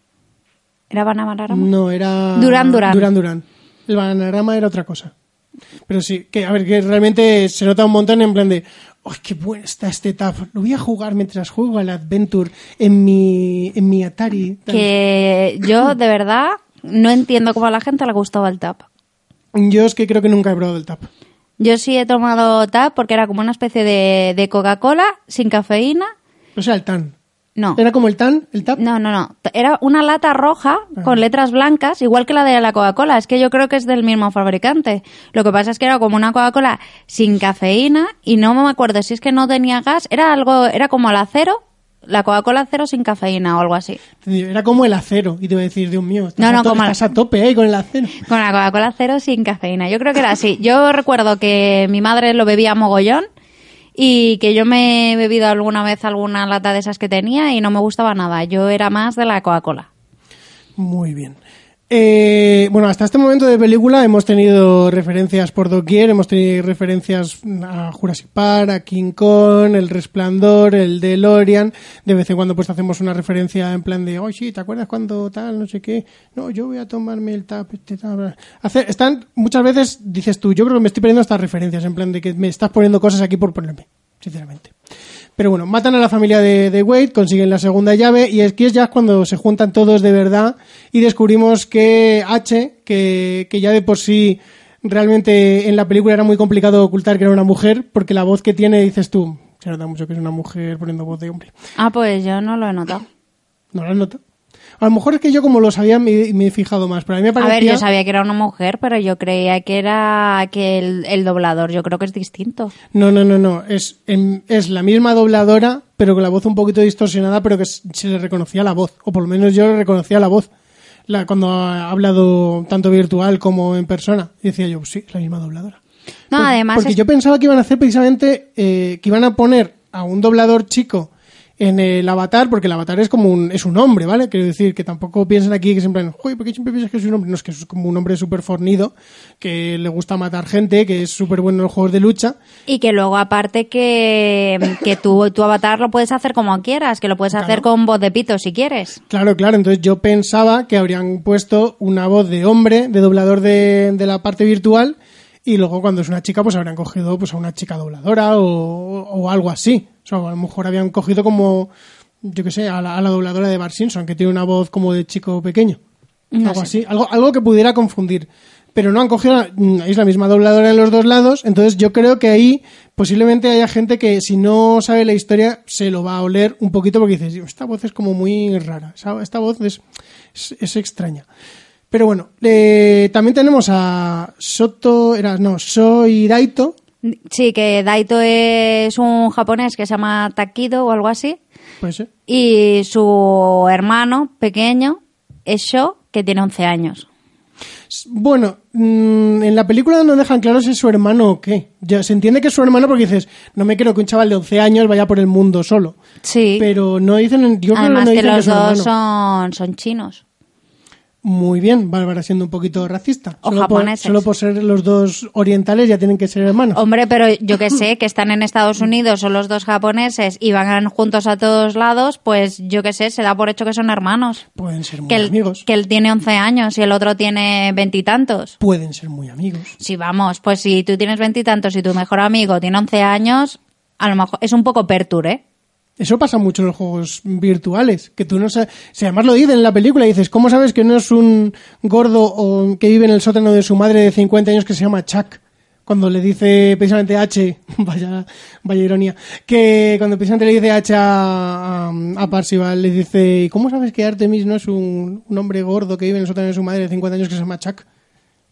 ¿Era Bananarama? No, era... Duran Duran. Duran Duran. El bananarama era otra cosa. Pero sí, que a ver, que realmente se nota un montón en plan de, ¡ay, qué bueno está este tap! Lo voy a jugar mientras juego al Adventure en mi, en mi Atari. Tal. Que yo, de verdad, no entiendo cómo a la gente le gustaba el tap. Yo es que creo que nunca he probado el tap. Yo sí he tomado tap porque era como una especie de, de Coca-Cola sin cafeína. O sea, el tan. No. ¿Era como el tan? ¿El tap? No, no, no. Era una lata roja Ah. con letras blancas, igual que la de la Coca-Cola. Es que yo creo que es del mismo fabricante. Lo que pasa es que era como una Coca-Cola sin cafeína y no me acuerdo si es que no tenía gas. Era algo, era como la cero, la Coca-Cola cero sin cafeína o algo así. Era como el acero. Y te iba a decir, Dios mío, estás, No, no, a, to- como- estás a tope ahí con el acero. Con la Coca-Cola cero sin cafeína. Yo creo que era así. Yo recuerdo que mi madre lo bebía mogollón y que yo me he bebido alguna vez alguna lata de esas que tenía y no me gustaba nada. Yo era más de la Coca-Cola. Muy bien. Eh, bueno, hasta este momento de película hemos tenido referencias por doquier, hemos tenido referencias a Jurassic Park, a King Kong, El Resplandor, el DeLorean. De vez en cuando pues hacemos una referencia en plan de, oh sí, ¿te acuerdas cuando tal, no sé qué? No, yo voy a tomarme el tap, tal. Hacer, están, muchas veces dices tú, yo creo que me estoy perdiendo estas referencias, en plan de que me estás poniendo cosas aquí por ponerme, sinceramente. Pero bueno, matan a la familia de, de Wade, consiguen la segunda llave y aquí es ya cuando se juntan todos de verdad y descubrimos que H, que, que ya de por sí realmente en la película era muy complicado ocultar que era una mujer, porque la voz que tiene dices tú, se nota mucho que es una mujer poniendo voz de hombre. Ah, pues yo no lo he notado. ¿No lo has notado? A lo mejor es que yo como lo sabía me, me he fijado más, pero a mí me A parecía... ver, yo sabía que era una mujer, pero yo creía que era que el, el doblador, yo creo que es distinto. No, no, no, no. Es, em, es la misma dobladora, pero con la voz un poquito distorsionada, pero que se le reconocía la voz. O por lo menos yo le reconocía la voz. La, cuando ha hablado tanto virtual como en persona. Y decía yo, sí, es la misma dobladora. No, Por- además Porque es- yo pensaba que iban a hacer precisamente, eh, que iban a poner a un doblador chico en el avatar, porque el avatar es como un, es un hombre, ¿vale? Quiero decir que tampoco piensen aquí que siempre, uy, ¿por qué siempre piensas que es un hombre? No, es que es como un hombre súper fornido, que le gusta matar gente, que es súper bueno en los juegos de lucha. Y que luego, aparte, que, que tu, tu avatar lo puedes hacer como quieras, que lo puedes hacer con voz de pito si quieres. Claro, claro. Entonces yo pensaba que habrían puesto una voz de hombre, de doblador de, de la parte virtual, y luego cuando es una chica, pues habrían cogido pues a una chica dobladora o, o algo así. O sea, a lo mejor habían cogido como, yo qué sé, a la, a la dobladora de Bart Simpson, que tiene una voz como de chico pequeño. No algo sé. así. Algo, algo que pudiera confundir. Pero no han cogido, mm, es la misma dobladora en los dos lados, entonces yo creo que ahí posiblemente haya gente que si no sabe la historia se lo va a oler un poquito porque dices, esta voz es como muy rara, esta voz es, es, es extraña. Pero bueno, eh, también tenemos a Soto, era, no, Soy Daito, Sí, que Daito es un japonés que se llama Takido o algo así. pues eh, Y su hermano pequeño es Sho, que tiene 11 años. Bueno, mm, en la película no dejan claro si es su hermano o qué. Ya se entiende que es su hermano porque dices, no me creo que un chaval de 11 años vaya por el mundo solo. Sí. Pero no dicen, yo creo que no Además que dicen que los dos son, son chinos. Muy bien, Bárbara siendo un poquito racista. O solo, por, japoneses. solo por ser los dos orientales ya tienen que ser hermanos. Hombre, pero yo que *laughs* sé, que están en Estados Unidos, son los dos japoneses y van juntos a todos lados, pues yo que sé, se da por hecho que son hermanos. Pueden ser muy Que amigos. que él tiene 11 años y el otro tiene veintitantos. Pueden ser muy amigos. Sí, vamos, pues si tú tienes veintitantos y tu mejor amigo tiene 11 años, a lo mejor es un poco pertur, ¿eh? Eso pasa mucho en los juegos virtuales, que tú no sabes, si además lo dicen en la película, dices, ¿cómo sabes que no es un gordo o que vive en el sótano de su madre de 50 años que se llama Chuck? Cuando le dice precisamente H, *laughs* vaya, vaya ironía, que cuando precisamente le dice H a, a, Parcival, le dice, ¿y cómo sabes que Artemis no es un, un hombre gordo que vive en el sótano de su madre de 50 años que se llama Chuck?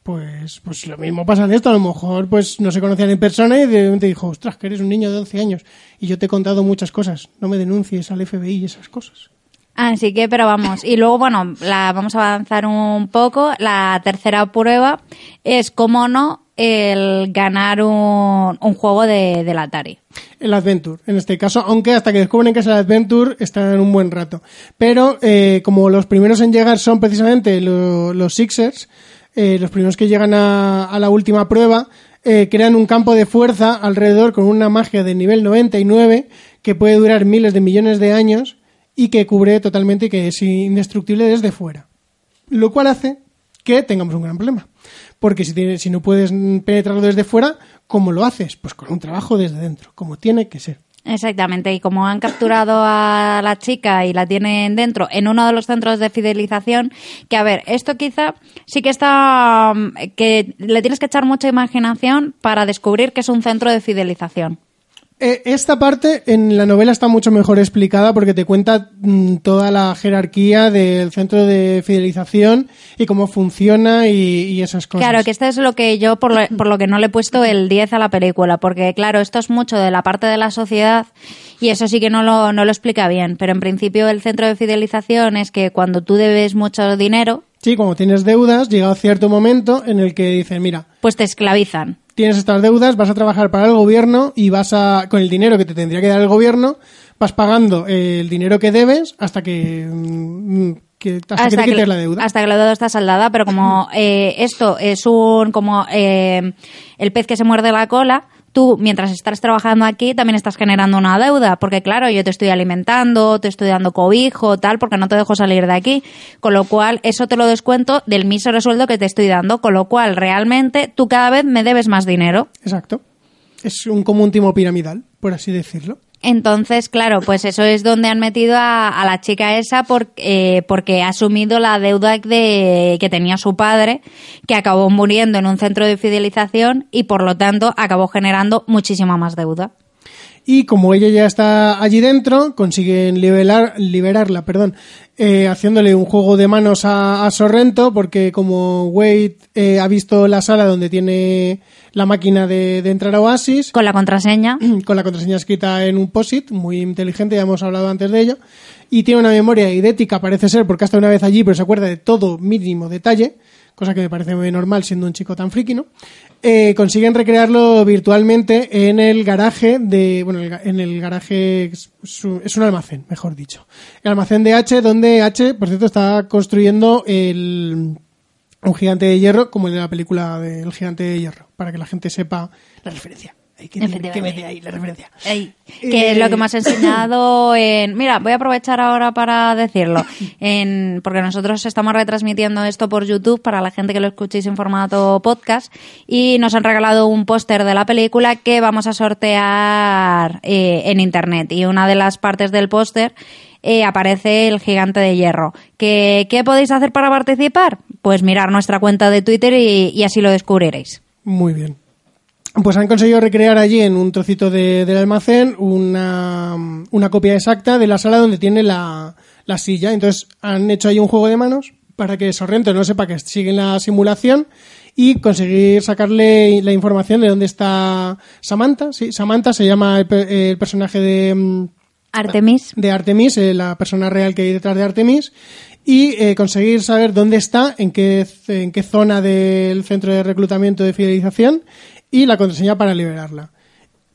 Pues, pues lo mismo pasa en esto, a lo mejor pues no se conocían en persona y de repente dijo, ostras, que eres un niño de 11 años y yo te he contado muchas cosas, no me denuncies al FBI y esas cosas. Así que, pero vamos. Y luego, bueno, la vamos a avanzar un poco. La tercera prueba es, cómo no, el ganar un, un juego de, del Atari. El Adventure, en este caso, aunque hasta que descubren que es el Adventure están un buen rato. Pero eh, como los primeros en llegar son precisamente lo- los Sixers, eh, los primeros que llegan a, la última prueba, eh, crean un campo de fuerza alrededor con una magia de nivel 99 que puede durar miles de millones de años y que cubre totalmente y que es indestructible desde fuera. Lo cual hace que tengamos un gran problema. Porque si, si no puedes penetrarlo desde fuera, ¿cómo lo haces? Pues con un trabajo desde dentro, como tiene que ser. Exactamente, y como han capturado a la chica y la tienen dentro en uno de los centros de fidelización, que a ver, esto quizá sí que está, mm, que le tienes que echar mucha imaginación para descubrir que es un centro de fidelización. Eh, Esta parte en la novela está mucho mejor explicada porque te cuenta mm, toda la jerarquía del centro de fidelización y cómo funciona y, esas cosas. Claro, que esto es lo que yo, por lo, por lo que no le he puesto el 10 a la película, porque claro, esto es mucho de la parte de la sociedad y eso sí que no lo, no lo explica bien, pero en principio el centro de fidelización es que cuando tú debes mucho dinero, Sí, cuando tienes deudas, llega a cierto momento en el que dicen, mira, pues te esclavizan. tienes estas deudas, vas a trabajar para el gobierno y vas a, con el dinero que te tendría que dar el gobierno, vas pagando eh, el dinero que debes hasta que, mm, que- hasta que te quites la deuda. hasta que la deuda está saldada, pero como eh, esto es un como eh, el pez que se muerde la cola, tú mientras estás trabajando aquí también estás generando una deuda, porque claro, yo te estoy alimentando, te estoy dando cobijo, tal, porque no te dejo salir de aquí, con lo cual eso te lo descuento del mísero sueldo que te estoy dando, con lo cual realmente tú cada vez me debes más dinero. Exacto. Es un como un timo piramidal, por así decirlo. Entonces, claro, pues eso es donde han metido a, la chica esa eh, porque ha asumido la deuda de, que tenía su padre, que acabó muriendo en un centro de fidelización y por lo tanto acabó generando muchísima más deuda. Y como ella ya está allí dentro, consiguen liberar, liberarla, perdón, eh, haciéndole un juego de manos a, a Sorrento, porque como Wade eh, ha visto la sala donde tiene la máquina de, de entrar a Oasis, Con la contraseña. *clears throat* con la contraseña escrita en un POSIT, muy inteligente, ya hemos hablado antes de ello, y tiene una memoria idética, parece ser, porque ha estado una vez allí, pero se acuerda de todo mínimo detalle, cosa que me parece muy normal siendo un chico tan friki, ¿no? Eh, consiguen recrearlo virtualmente en el garaje de, bueno, en el garaje, es, es un- es un almacén, mejor dicho. El almacén de H, donde H, por cierto, está construyendo el, un gigante de hierro, como el de la película del gigante de hierro, para que la gente sepa la referencia. Hay que, ahí la referencia. Ey, que es lo que me has *laughs* enseñado en... Mira, voy a aprovechar ahora para decirlo, en, porque nosotros estamos retransmitiendo esto por YouTube para la gente que lo escuchéis en formato podcast y nos han regalado un póster de la película que vamos a sortear eh, en Internet y una de las partes del póster eh, aparece el gigante de hierro. ¿Qué, ¿Qué podéis hacer para participar? Pues mirar nuestra cuenta de Twitter y, y así lo descubriréis. Muy bien. Pues han conseguido recrear allí en un trocito de- del almacén una, una copia exacta de la sala donde tiene la, la silla. Entonces han hecho ahí un juego de manos para que Sorrento no sepa que sigue en la simulación y conseguir sacarle la información de dónde está Samantha. Sí, Samantha se llama el, el personaje de... mm, Artemis. De Artemis, eh, la persona real que hay detrás de Artemis. Y eh, conseguir saber dónde está, en qué, en qué zona del centro de reclutamiento de fidelización y la contraseña para liberarla.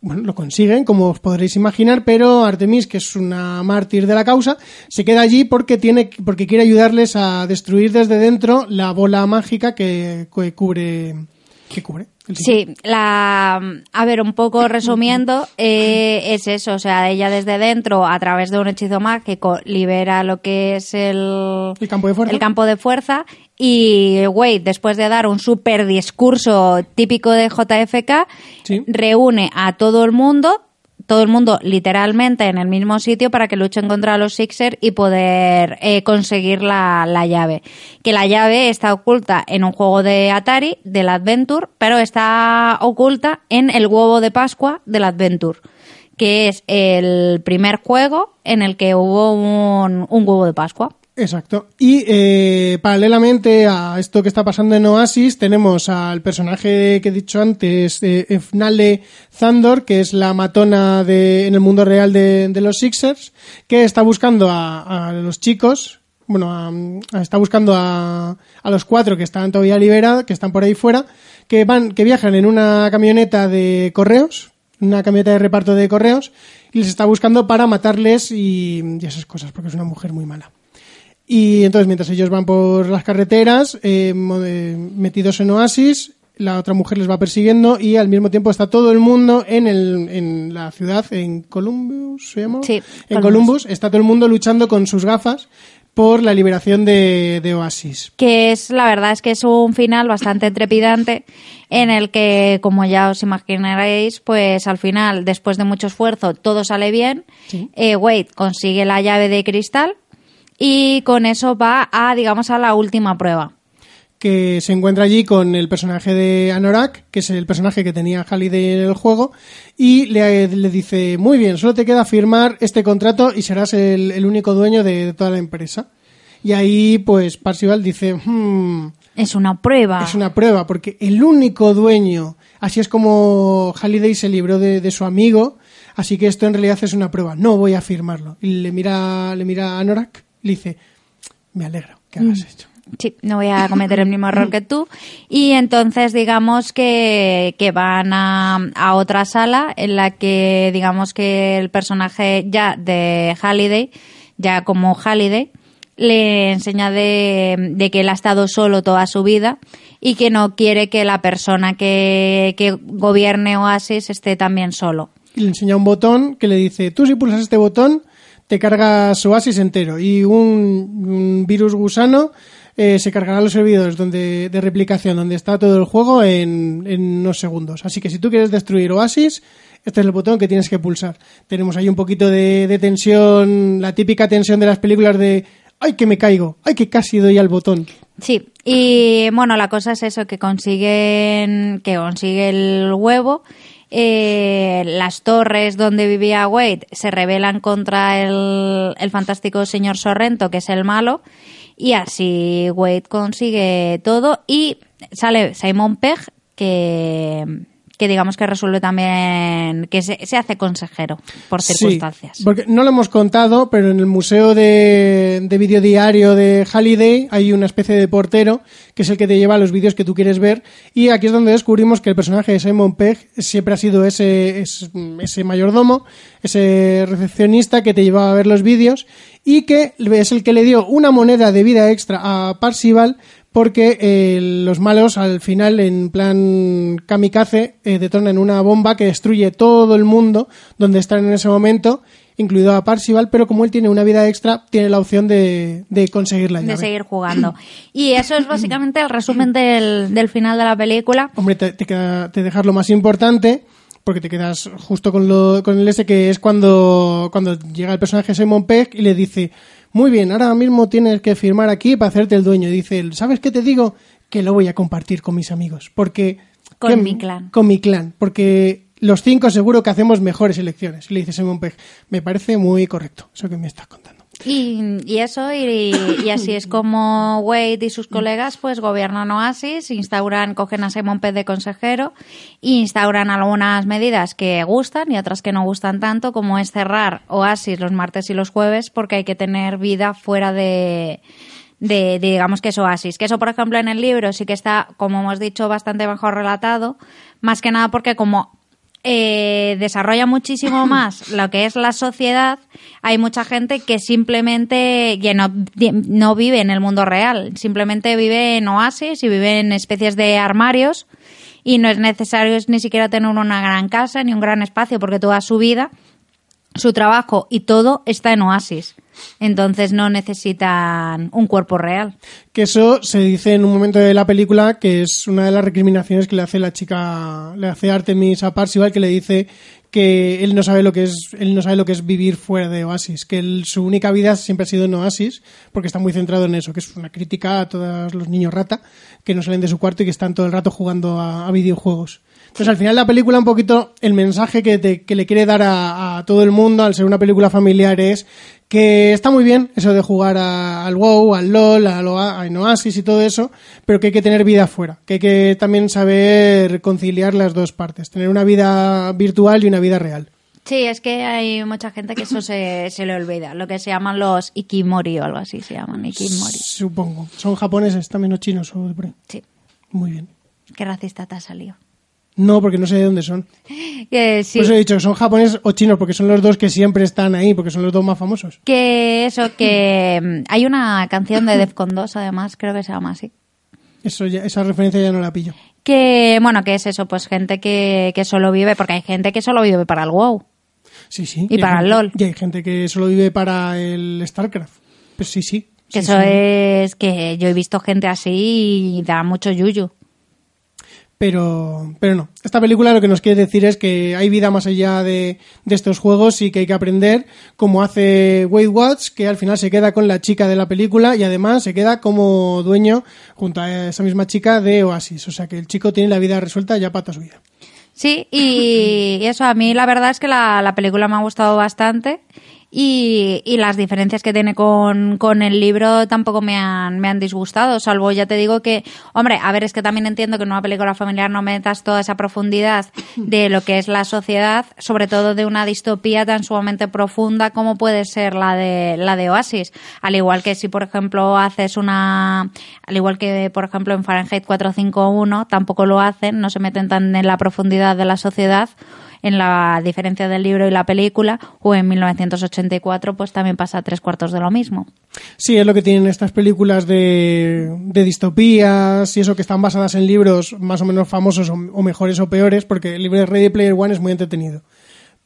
Bueno, lo consiguen, como os podréis imaginar, pero Artemis, que es una mártir de la causa, se queda allí porque tiene, porque quiere ayudarles a destruir desde dentro la bola mágica que, que cubre, que cubre. Sí, la, a ver, un poco resumiendo, eh, es eso, o sea, ella desde dentro, a través de un hechizo mágico, libera lo que es el, El campo de fuerza. el campo de fuerza y Wade, después de dar un super discurso típico de JFK, reúne a todo el mundo, todo el mundo literalmente en el mismo sitio para que luchen contra los Sixers y poder eh, conseguir la, la llave. Que la llave está oculta en un juego de Atari, del Adventure, pero está oculta en el huevo de Pascua del Adventure, que es el primer juego en el que hubo un, un huevo de Pascua. Exacto. Y eh, paralelamente a esto que está pasando en Oasis, tenemos al personaje que he dicho antes, eh, Efnale Thandor, que es la matona de, en el mundo real de, de los Sixers, que está buscando a, a los chicos, bueno, a- a- está buscando a, a los cuatro que están todavía liberados, que están por ahí fuera, que van, que viajan en una camioneta de correos, una camioneta de reparto de correos, y les está buscando para matarles y, y esas cosas, porque es una mujer muy mala. Y entonces, mientras ellos van por las carreteras, eh, eh, metidos en oasis, la otra mujer les va persiguiendo y al mismo tiempo está todo el mundo en, el, en la ciudad, en Columbus, ¿se llama? Sí, En Columbus. Columbus, está todo el mundo luchando con sus gafas por la liberación de, de Oasis. que es la verdad es que es un final bastante trepidante en el que como ya os imaginaréis pues al final después de mucho esfuerzo todo sale bien Eh, Wade consigue la llave de cristal y con eso va a digamos a la última prueba que se encuentra allí con el personaje de Anorak, que es el personaje que tenía Halliday en el juego, y le, le dice, muy bien, solo te queda firmar este contrato y serás el, el único dueño de, de toda la empresa. Y ahí, pues, Parcival dice, "Hmm, es una prueba es una prueba, porque el único dueño, así es como Halliday se libró de, de su amigo, así que esto en realidad es una prueba, no voy a firmarlo. Y le mira, le mira a Anorak, le dice, me alegro que hagas esto. Sí, no voy a cometer el mismo error que tú. Y entonces, digamos que, que van a, a otra sala en la que, digamos que el personaje ya de Halliday, ya como Halliday, le enseña de, de que él ha estado solo toda su vida y que no quiere que la persona que, que gobierne Oasis esté también solo. y le enseña un botón que le dice, tú si pulsas este botón, te cargas Oasis entero y un, un virus gusano eh, se cargará los servidores donde, de replicación donde está todo el juego en, en unos segundos. Así que si tú quieres destruir Oasis, este es el botón que tienes que pulsar. Tenemos ahí un poquito de, de tensión, la típica tensión de las películas de ¡ay que me caigo! ¡ay que casi doy al botón! Sí, y bueno, la cosa es eso, que consiguen, que consigue el huevo. Eh, las torres donde vivía Wade se rebelan contra el, el fantástico señor Sorrento, que es el malo, y así Wade consigue todo y sale Simon Pegg, que que digamos que resuelve también, que se, se hace consejero por circunstancias. Sí, porque no lo hemos contado, pero en el Museo de, de Videodiario de Halliday hay una especie de portero que es el que te lleva los vídeos que tú quieres ver y aquí es donde descubrimos que el personaje de Simon Pegg siempre ha sido ese, ese, ese mayordomo, ese recepcionista que te llevaba a ver los vídeos y que es el que le dio una moneda de vida extra a Parsival porque eh, los malos al final en plan kamikaze eh, detonan una bomba que destruye todo el mundo donde están en ese momento incluido a Parsival, pero como él tiene una vida extra, tiene la opción de, de conseguir la llave. De seguir jugando. Y eso es básicamente el resumen del, del final de la película. Hombre, te, te, queda, te dejas lo más importante, porque te quedas justo con, lo, con el ese que es cuando, cuando llega el personaje Simon Pegg y le dice, muy bien, ahora mismo tienes que firmar aquí para hacerte el dueño. Dice él, ¿sabes qué te digo? Que lo voy a compartir con mis amigos, porque... Con que- mi clan. Con mi clan, porque los cinco seguro que hacemos mejores elecciones. Le dice Simon Pegg, me parece muy correcto eso que me estás contando. Y, eso, y, y así es como Wade y sus colegas pues gobiernan Oasis, instauran, cogen a Simon Pegg de consejero e instauran algunas medidas que gustan y otras que no gustan tanto, como es cerrar Oasis los martes y los jueves porque hay que tener vida fuera de, de, de, digamos que es Oasis. Que eso, por ejemplo, en el libro sí que está, como hemos dicho, bastante mejor relatado, más que nada porque como eh, desarrolla muchísimo *coughs* más lo que es la sociedad, hay mucha gente que simplemente que no, no vive en el mundo real, simplemente vive en oasis y vive en especies de armarios y no es necesario ni siquiera tener una gran casa ni un gran espacio porque toda su vida, su trabajo y todo está en oasis. Entonces no necesitan un cuerpo real. Que eso se dice en un momento de la película que es una de las recriminaciones que le hace la chica, le hace Artemis a Parsival, que le dice que él no sabe lo que es, él no sabe lo que es vivir fuera de Oasis, que él- su única vida siempre ha sido en Oasis, porque está muy centrado en eso, que es una crítica a todos los niños rata que no salen de su cuarto y que están todo el rato jugando a, videojuegos. Entonces, al final la película, un poquito, el mensaje que, te- que le quiere dar a todo el mundo, al ser una película familiar, es que está muy bien eso de jugar a- al WoW, al LOL, al Oasis y todo eso, pero que hay que tener vida afuera, que hay que también saber conciliar las dos partes, tener una vida virtual y una vida real. Sí, es que hay mucha gente que eso se, se le olvida. Lo que se llaman los ikimori o algo así se llaman, ikimori. Supongo. ¿Son japoneses también o chinos o de por ahí? Sí. Muy bien. Qué racista te ha salido. No, porque no sé de dónde son. *gasps* Que sí. Por eso he dicho que son japoneses o chinos, porque son los dos que siempre están ahí, porque son los dos más famosos. Que eso, que mm, hay una canción de Defcon 2, además, creo que se llama así. Eso ya- esa referencia ya no la pillo. Que, bueno, que es eso, pues gente que, que solo vive, porque hay gente que solo vive para el WoW. Sí, sí. Y para el LOL. Y hay gente que solo vive para el StarCraft. Pues sí, sí. Que Sí, eso sí. es que yo he visto gente así y da mucho yuyu. Pero, pero no. Esta película lo que nos quiere decir es que hay vida más allá de, de estos juegos y que hay que aprender, como hace Wade Watts, que al final se queda con la chica de la película y además se queda como dueño junto a esa misma chica de Oasis. O sea que el chico tiene la vida resuelta ya para toda su vida. Sí, y, y *laughs* eso a mí la verdad es que la, la película me ha gustado bastante y, y las diferencias que tiene con, con el libro tampoco me han, me han disgustado, salvo ya te digo que, hombre, a ver, es que también entiendo que en una película familiar no metas toda esa profundidad de lo que es la sociedad, sobre todo de una distopía tan sumamente profunda como puede ser la de, la de Oasis. Al igual que si, por ejemplo, haces una, al igual que, por ejemplo, en Fahrenheit 451, tampoco lo hacen, no se meten tan en la profundidad de la sociedad, en la diferencia del libro y la película, o en 1984, pues también pasa tres cuartos de lo mismo. Sí, es lo que tienen estas películas de, de distopías y eso que están basadas en libros más o menos famosos o, o mejores o peores, porque el libro de Ready Player One es muy entretenido.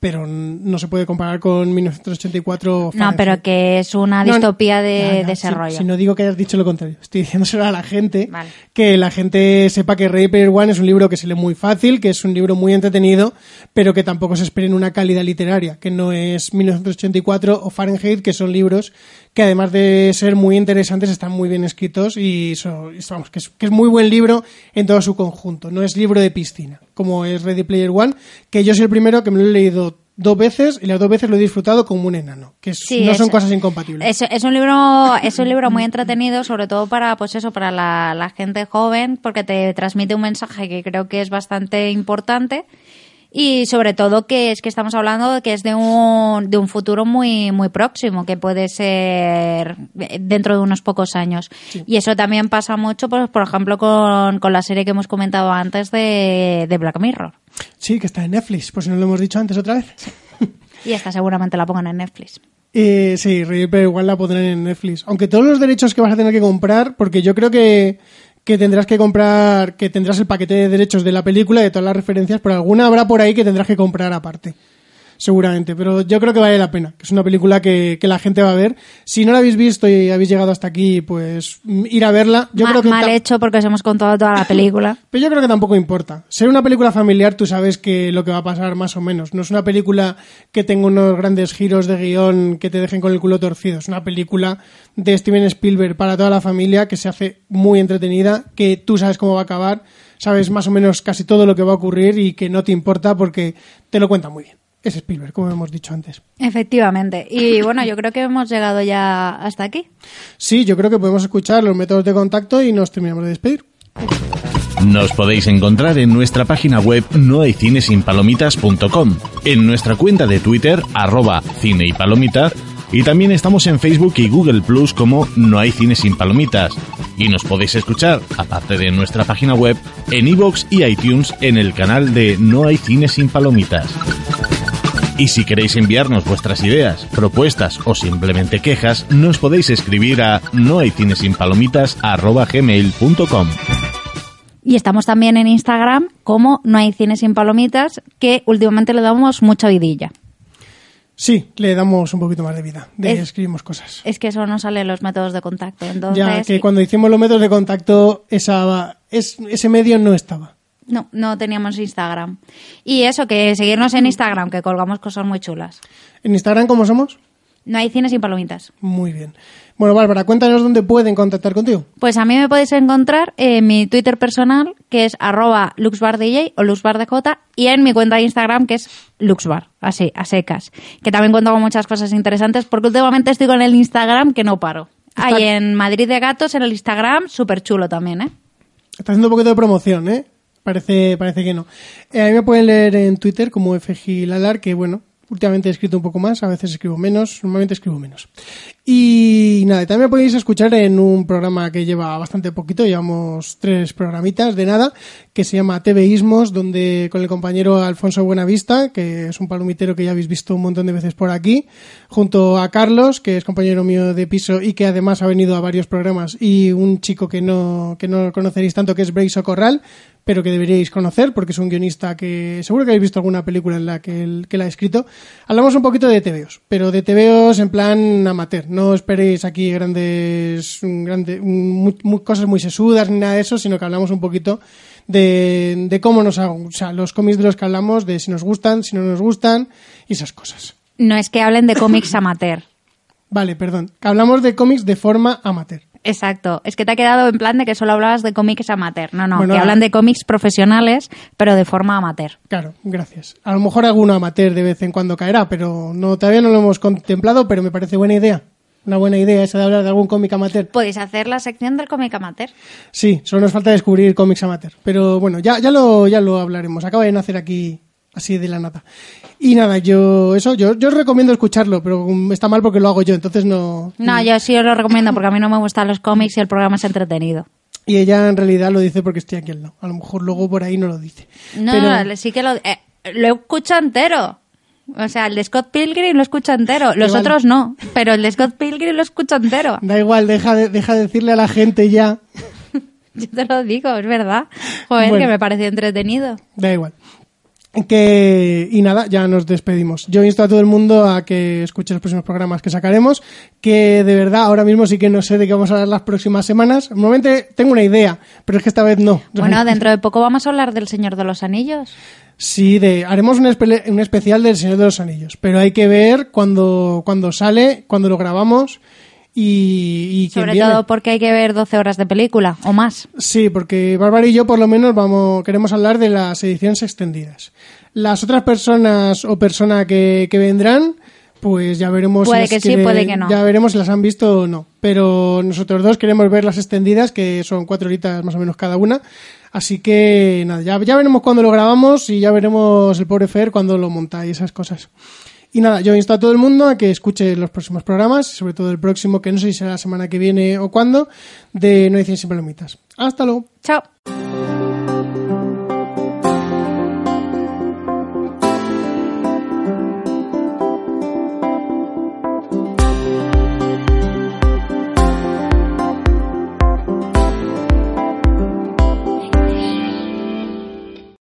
Pero no se puede comparar con 1984 o No, Fahrenheit. pero que es una No, distopía de desarrollo. Si, si no digo que hayas dicho lo contrario, estoy diciéndoselo a la gente, Vale. que la gente sepa que Ready Player One es un libro que se lee muy fácil, que es un libro muy entretenido, pero que tampoco se esperen una calidad literaria, que no es 1984 o Fahrenheit, que son libros que además de ser muy interesantes, están muy bien escritos y eso, vamos, que, es, que es muy buen libro en todo su conjunto. No es libro de piscina, como es Ready Player One, que yo soy el primero que me lo he leído dos veces y las dos veces lo he disfrutado como un enano, que no son cosas incompatibles. Es, es, un libro es un libro muy entretenido, sobre todo para pues eso para la, la gente joven, porque te transmite un mensaje que creo que es bastante importante y sobre todo que es que estamos hablando de que es de un, de un futuro muy, muy próximo, que puede ser dentro de unos pocos años. Y eso también pasa mucho, pues, por ejemplo, con, con la serie que hemos comentado antes de, de Black Mirror. Sí, que está en Netflix, pues si no lo hemos dicho antes otra vez. Y esta seguramente la pongan en Netflix. Eh, sí, pero igual la pondrán en Netflix. Aunque todos los derechos que vas a tener que comprar, porque yo creo que que tendrás que comprar, que tendrás el paquete de derechos de la película, de todas las referencias, pero alguna habrá por ahí que tendrás que comprar aparte seguramente, pero yo creo que vale la pena, que es una película que, la gente va a ver. Si no la habéis visto y habéis llegado hasta aquí, pues ir a verla. Yo creo que mal hecho porque os hemos contado toda la película. *laughs* pero yo creo que tampoco importa. Ser una película familiar, tú sabes que lo que va a pasar más o menos. No es una película que tenga unos grandes giros de guion que te dejen con el culo torcido. Es una película de Steven Spielberg para toda la familia que se hace muy entretenida, que tú sabes cómo va a acabar, sabes más o menos casi todo lo que va a ocurrir y que no te importa porque te lo cuenta muy bien es Spielberg, como hemos dicho antes. Efectivamente. Y *laughs* bueno, yo creo que hemos llegado ya hasta aquí. Sí, yo creo que podemos escuchar los métodos de contacto y nos terminamos de despedir. Nos podéis encontrar en nuestra página web nohaycinesinpalomitas.com, en nuestra cuenta de Twitter, arroba cine y palomitas, y también estamos en Facebook y Google Plus como No hay cine sin palomitas. Y nos podéis escuchar, aparte de nuestra página web, en iVoox y iTunes en el canal de No hay cine sin palomitas. Y si queréis enviarnos vuestras ideas, propuestas o simplemente quejas, nos podéis escribir a nohaycinesinpalomitas.gmail.com Y estamos también en Instagram como No hay cine sin palomitas, que últimamente le damos mucha vidilla. Sí, le damos un poquito más de vida, de escribimos cosas. Es que eso no sale en los métodos de contacto. Entonces, ya que cuando hicimos los métodos de contacto, esa, ese medio no estaba. No, no teníamos Instagram. Y eso, que seguirnos en Instagram, que colgamos cosas muy chulas. ¿En Instagram cómo somos? No hay cines sin palomitas. Muy bien. Bueno, Bárbara, cuéntanos dónde pueden contactar contigo. Pues a mí me podéis encontrar en mi Twitter personal, que es arroba luxbardj o luxbardj, y en mi cuenta de Instagram, que es luxbar, así, a secas. Que también cuento con muchas cosas interesantes, porque últimamente estoy con el Instagram que no paro. Hay en Madrid de Gatos, en el Instagram, súper chulo también, ¿eh? Está haciendo un poquito de promoción, ¿eh? Parece, parece que no. Eh, a mí me pueden leer en Twitter como FGLalar, que bueno, últimamente he escrito un poco más, a veces escribo menos, normalmente escribo menos. Y nada, también podéis escuchar en un programa que lleva bastante poquito, llevamos tres programitas de nada, que se llama TVismos, donde con el compañero Alfonso Buenavista, que es un palomitero que ya habéis visto un montón de veces por aquí, junto a Carlos, que es compañero mío de piso y que además ha venido a varios programas, y un chico que no, que no conoceréis tanto, que es Breiso Corral, pero que deberíais conocer porque es un guionista que seguro que habéis visto alguna película en la que, él, que la ha escrito. Hablamos un poquito de TVOs, pero de TVOs en plan amateur. No esperéis aquí grandes, grandes cosas muy sesudas ni nada de eso, sino que hablamos un poquito de, de cómo nos, o sea, los cómics de los que hablamos, de si nos gustan, si no nos gustan y esas cosas. No es que hablen de cómics amateur. Vale, perdón. Hablamos de cómics de forma amateur. Exacto. Es que te ha quedado en plan de que solo hablabas de cómics amateur. No, no, que hablan de cómics profesionales, pero de forma amateur. Claro, gracias. A lo mejor alguno amateur de vez en cuando caerá, pero no todavía no lo hemos contemplado, pero me parece buena idea. Una buena idea esa de hablar de algún cómic amateur. Podéis hacer la sección del cómic amateur. Sí, solo nos falta descubrir cómics amateur. Pero bueno, ya, ya, lo, ya lo hablaremos. Acaba de nacer aquí así de la nada. Y nada, yo eso, yo, yo os recomiendo escucharlo, pero está mal porque lo hago yo, entonces no... No, yo sí os lo recomiendo porque a mí no me gustan los cómics y el programa es entretenido. Y ella en realidad lo dice porque estoy aquí al lado. A lo mejor luego por ahí no lo dice. No, sí que lo... Eh, lo escucho entero. O sea, el de Scott Pilgrim lo escucho entero. Los otros no, pero el de Scott Pilgrim lo escucho entero. *laughs* Da igual, deja de, deja de decirle a la gente ya. Yo te lo digo, es verdad. Joder, que me parece entretenido. Da igual. Que, y nada, ya nos despedimos. Yo insto a todo el mundo a que escuche los próximos programas que sacaremos, que de verdad ahora mismo sí que no sé de qué vamos a hablar las próximas semanas. Normalmente tengo una idea, pero es que esta vez no. Bueno, dentro de poco vamos a hablar del Señor de los Anillos. Sí, de, haremos un, un especial del Señor de los Anillos, pero hay que ver cuando, cuando sale, cuando lo grabamos y, Sobre viene. todo porque hay que ver 12 horas de película o más. Sí, porque Bárbara y yo por lo menos vamos queremos hablar de las ediciones extendidas. Las otras personas o persona que, que vendrán, pues ya veremos Puede las que sí, puede que no. Ya veremos si las han visto o no. Pero nosotros dos queremos ver las extendidas, que son cuatro horitas más o menos cada una. Así que nada, ya, ya veremos cuándo lo grabamos y ya veremos el pobre Fer cuando lo monta y esas cosas. Y nada, yo insto a todo el mundo a que escuche los próximos programas, sobre todo el próximo, que no sé si será la semana que viene o cuándo, de No hay cien sin palomitas. Hasta luego. Chao.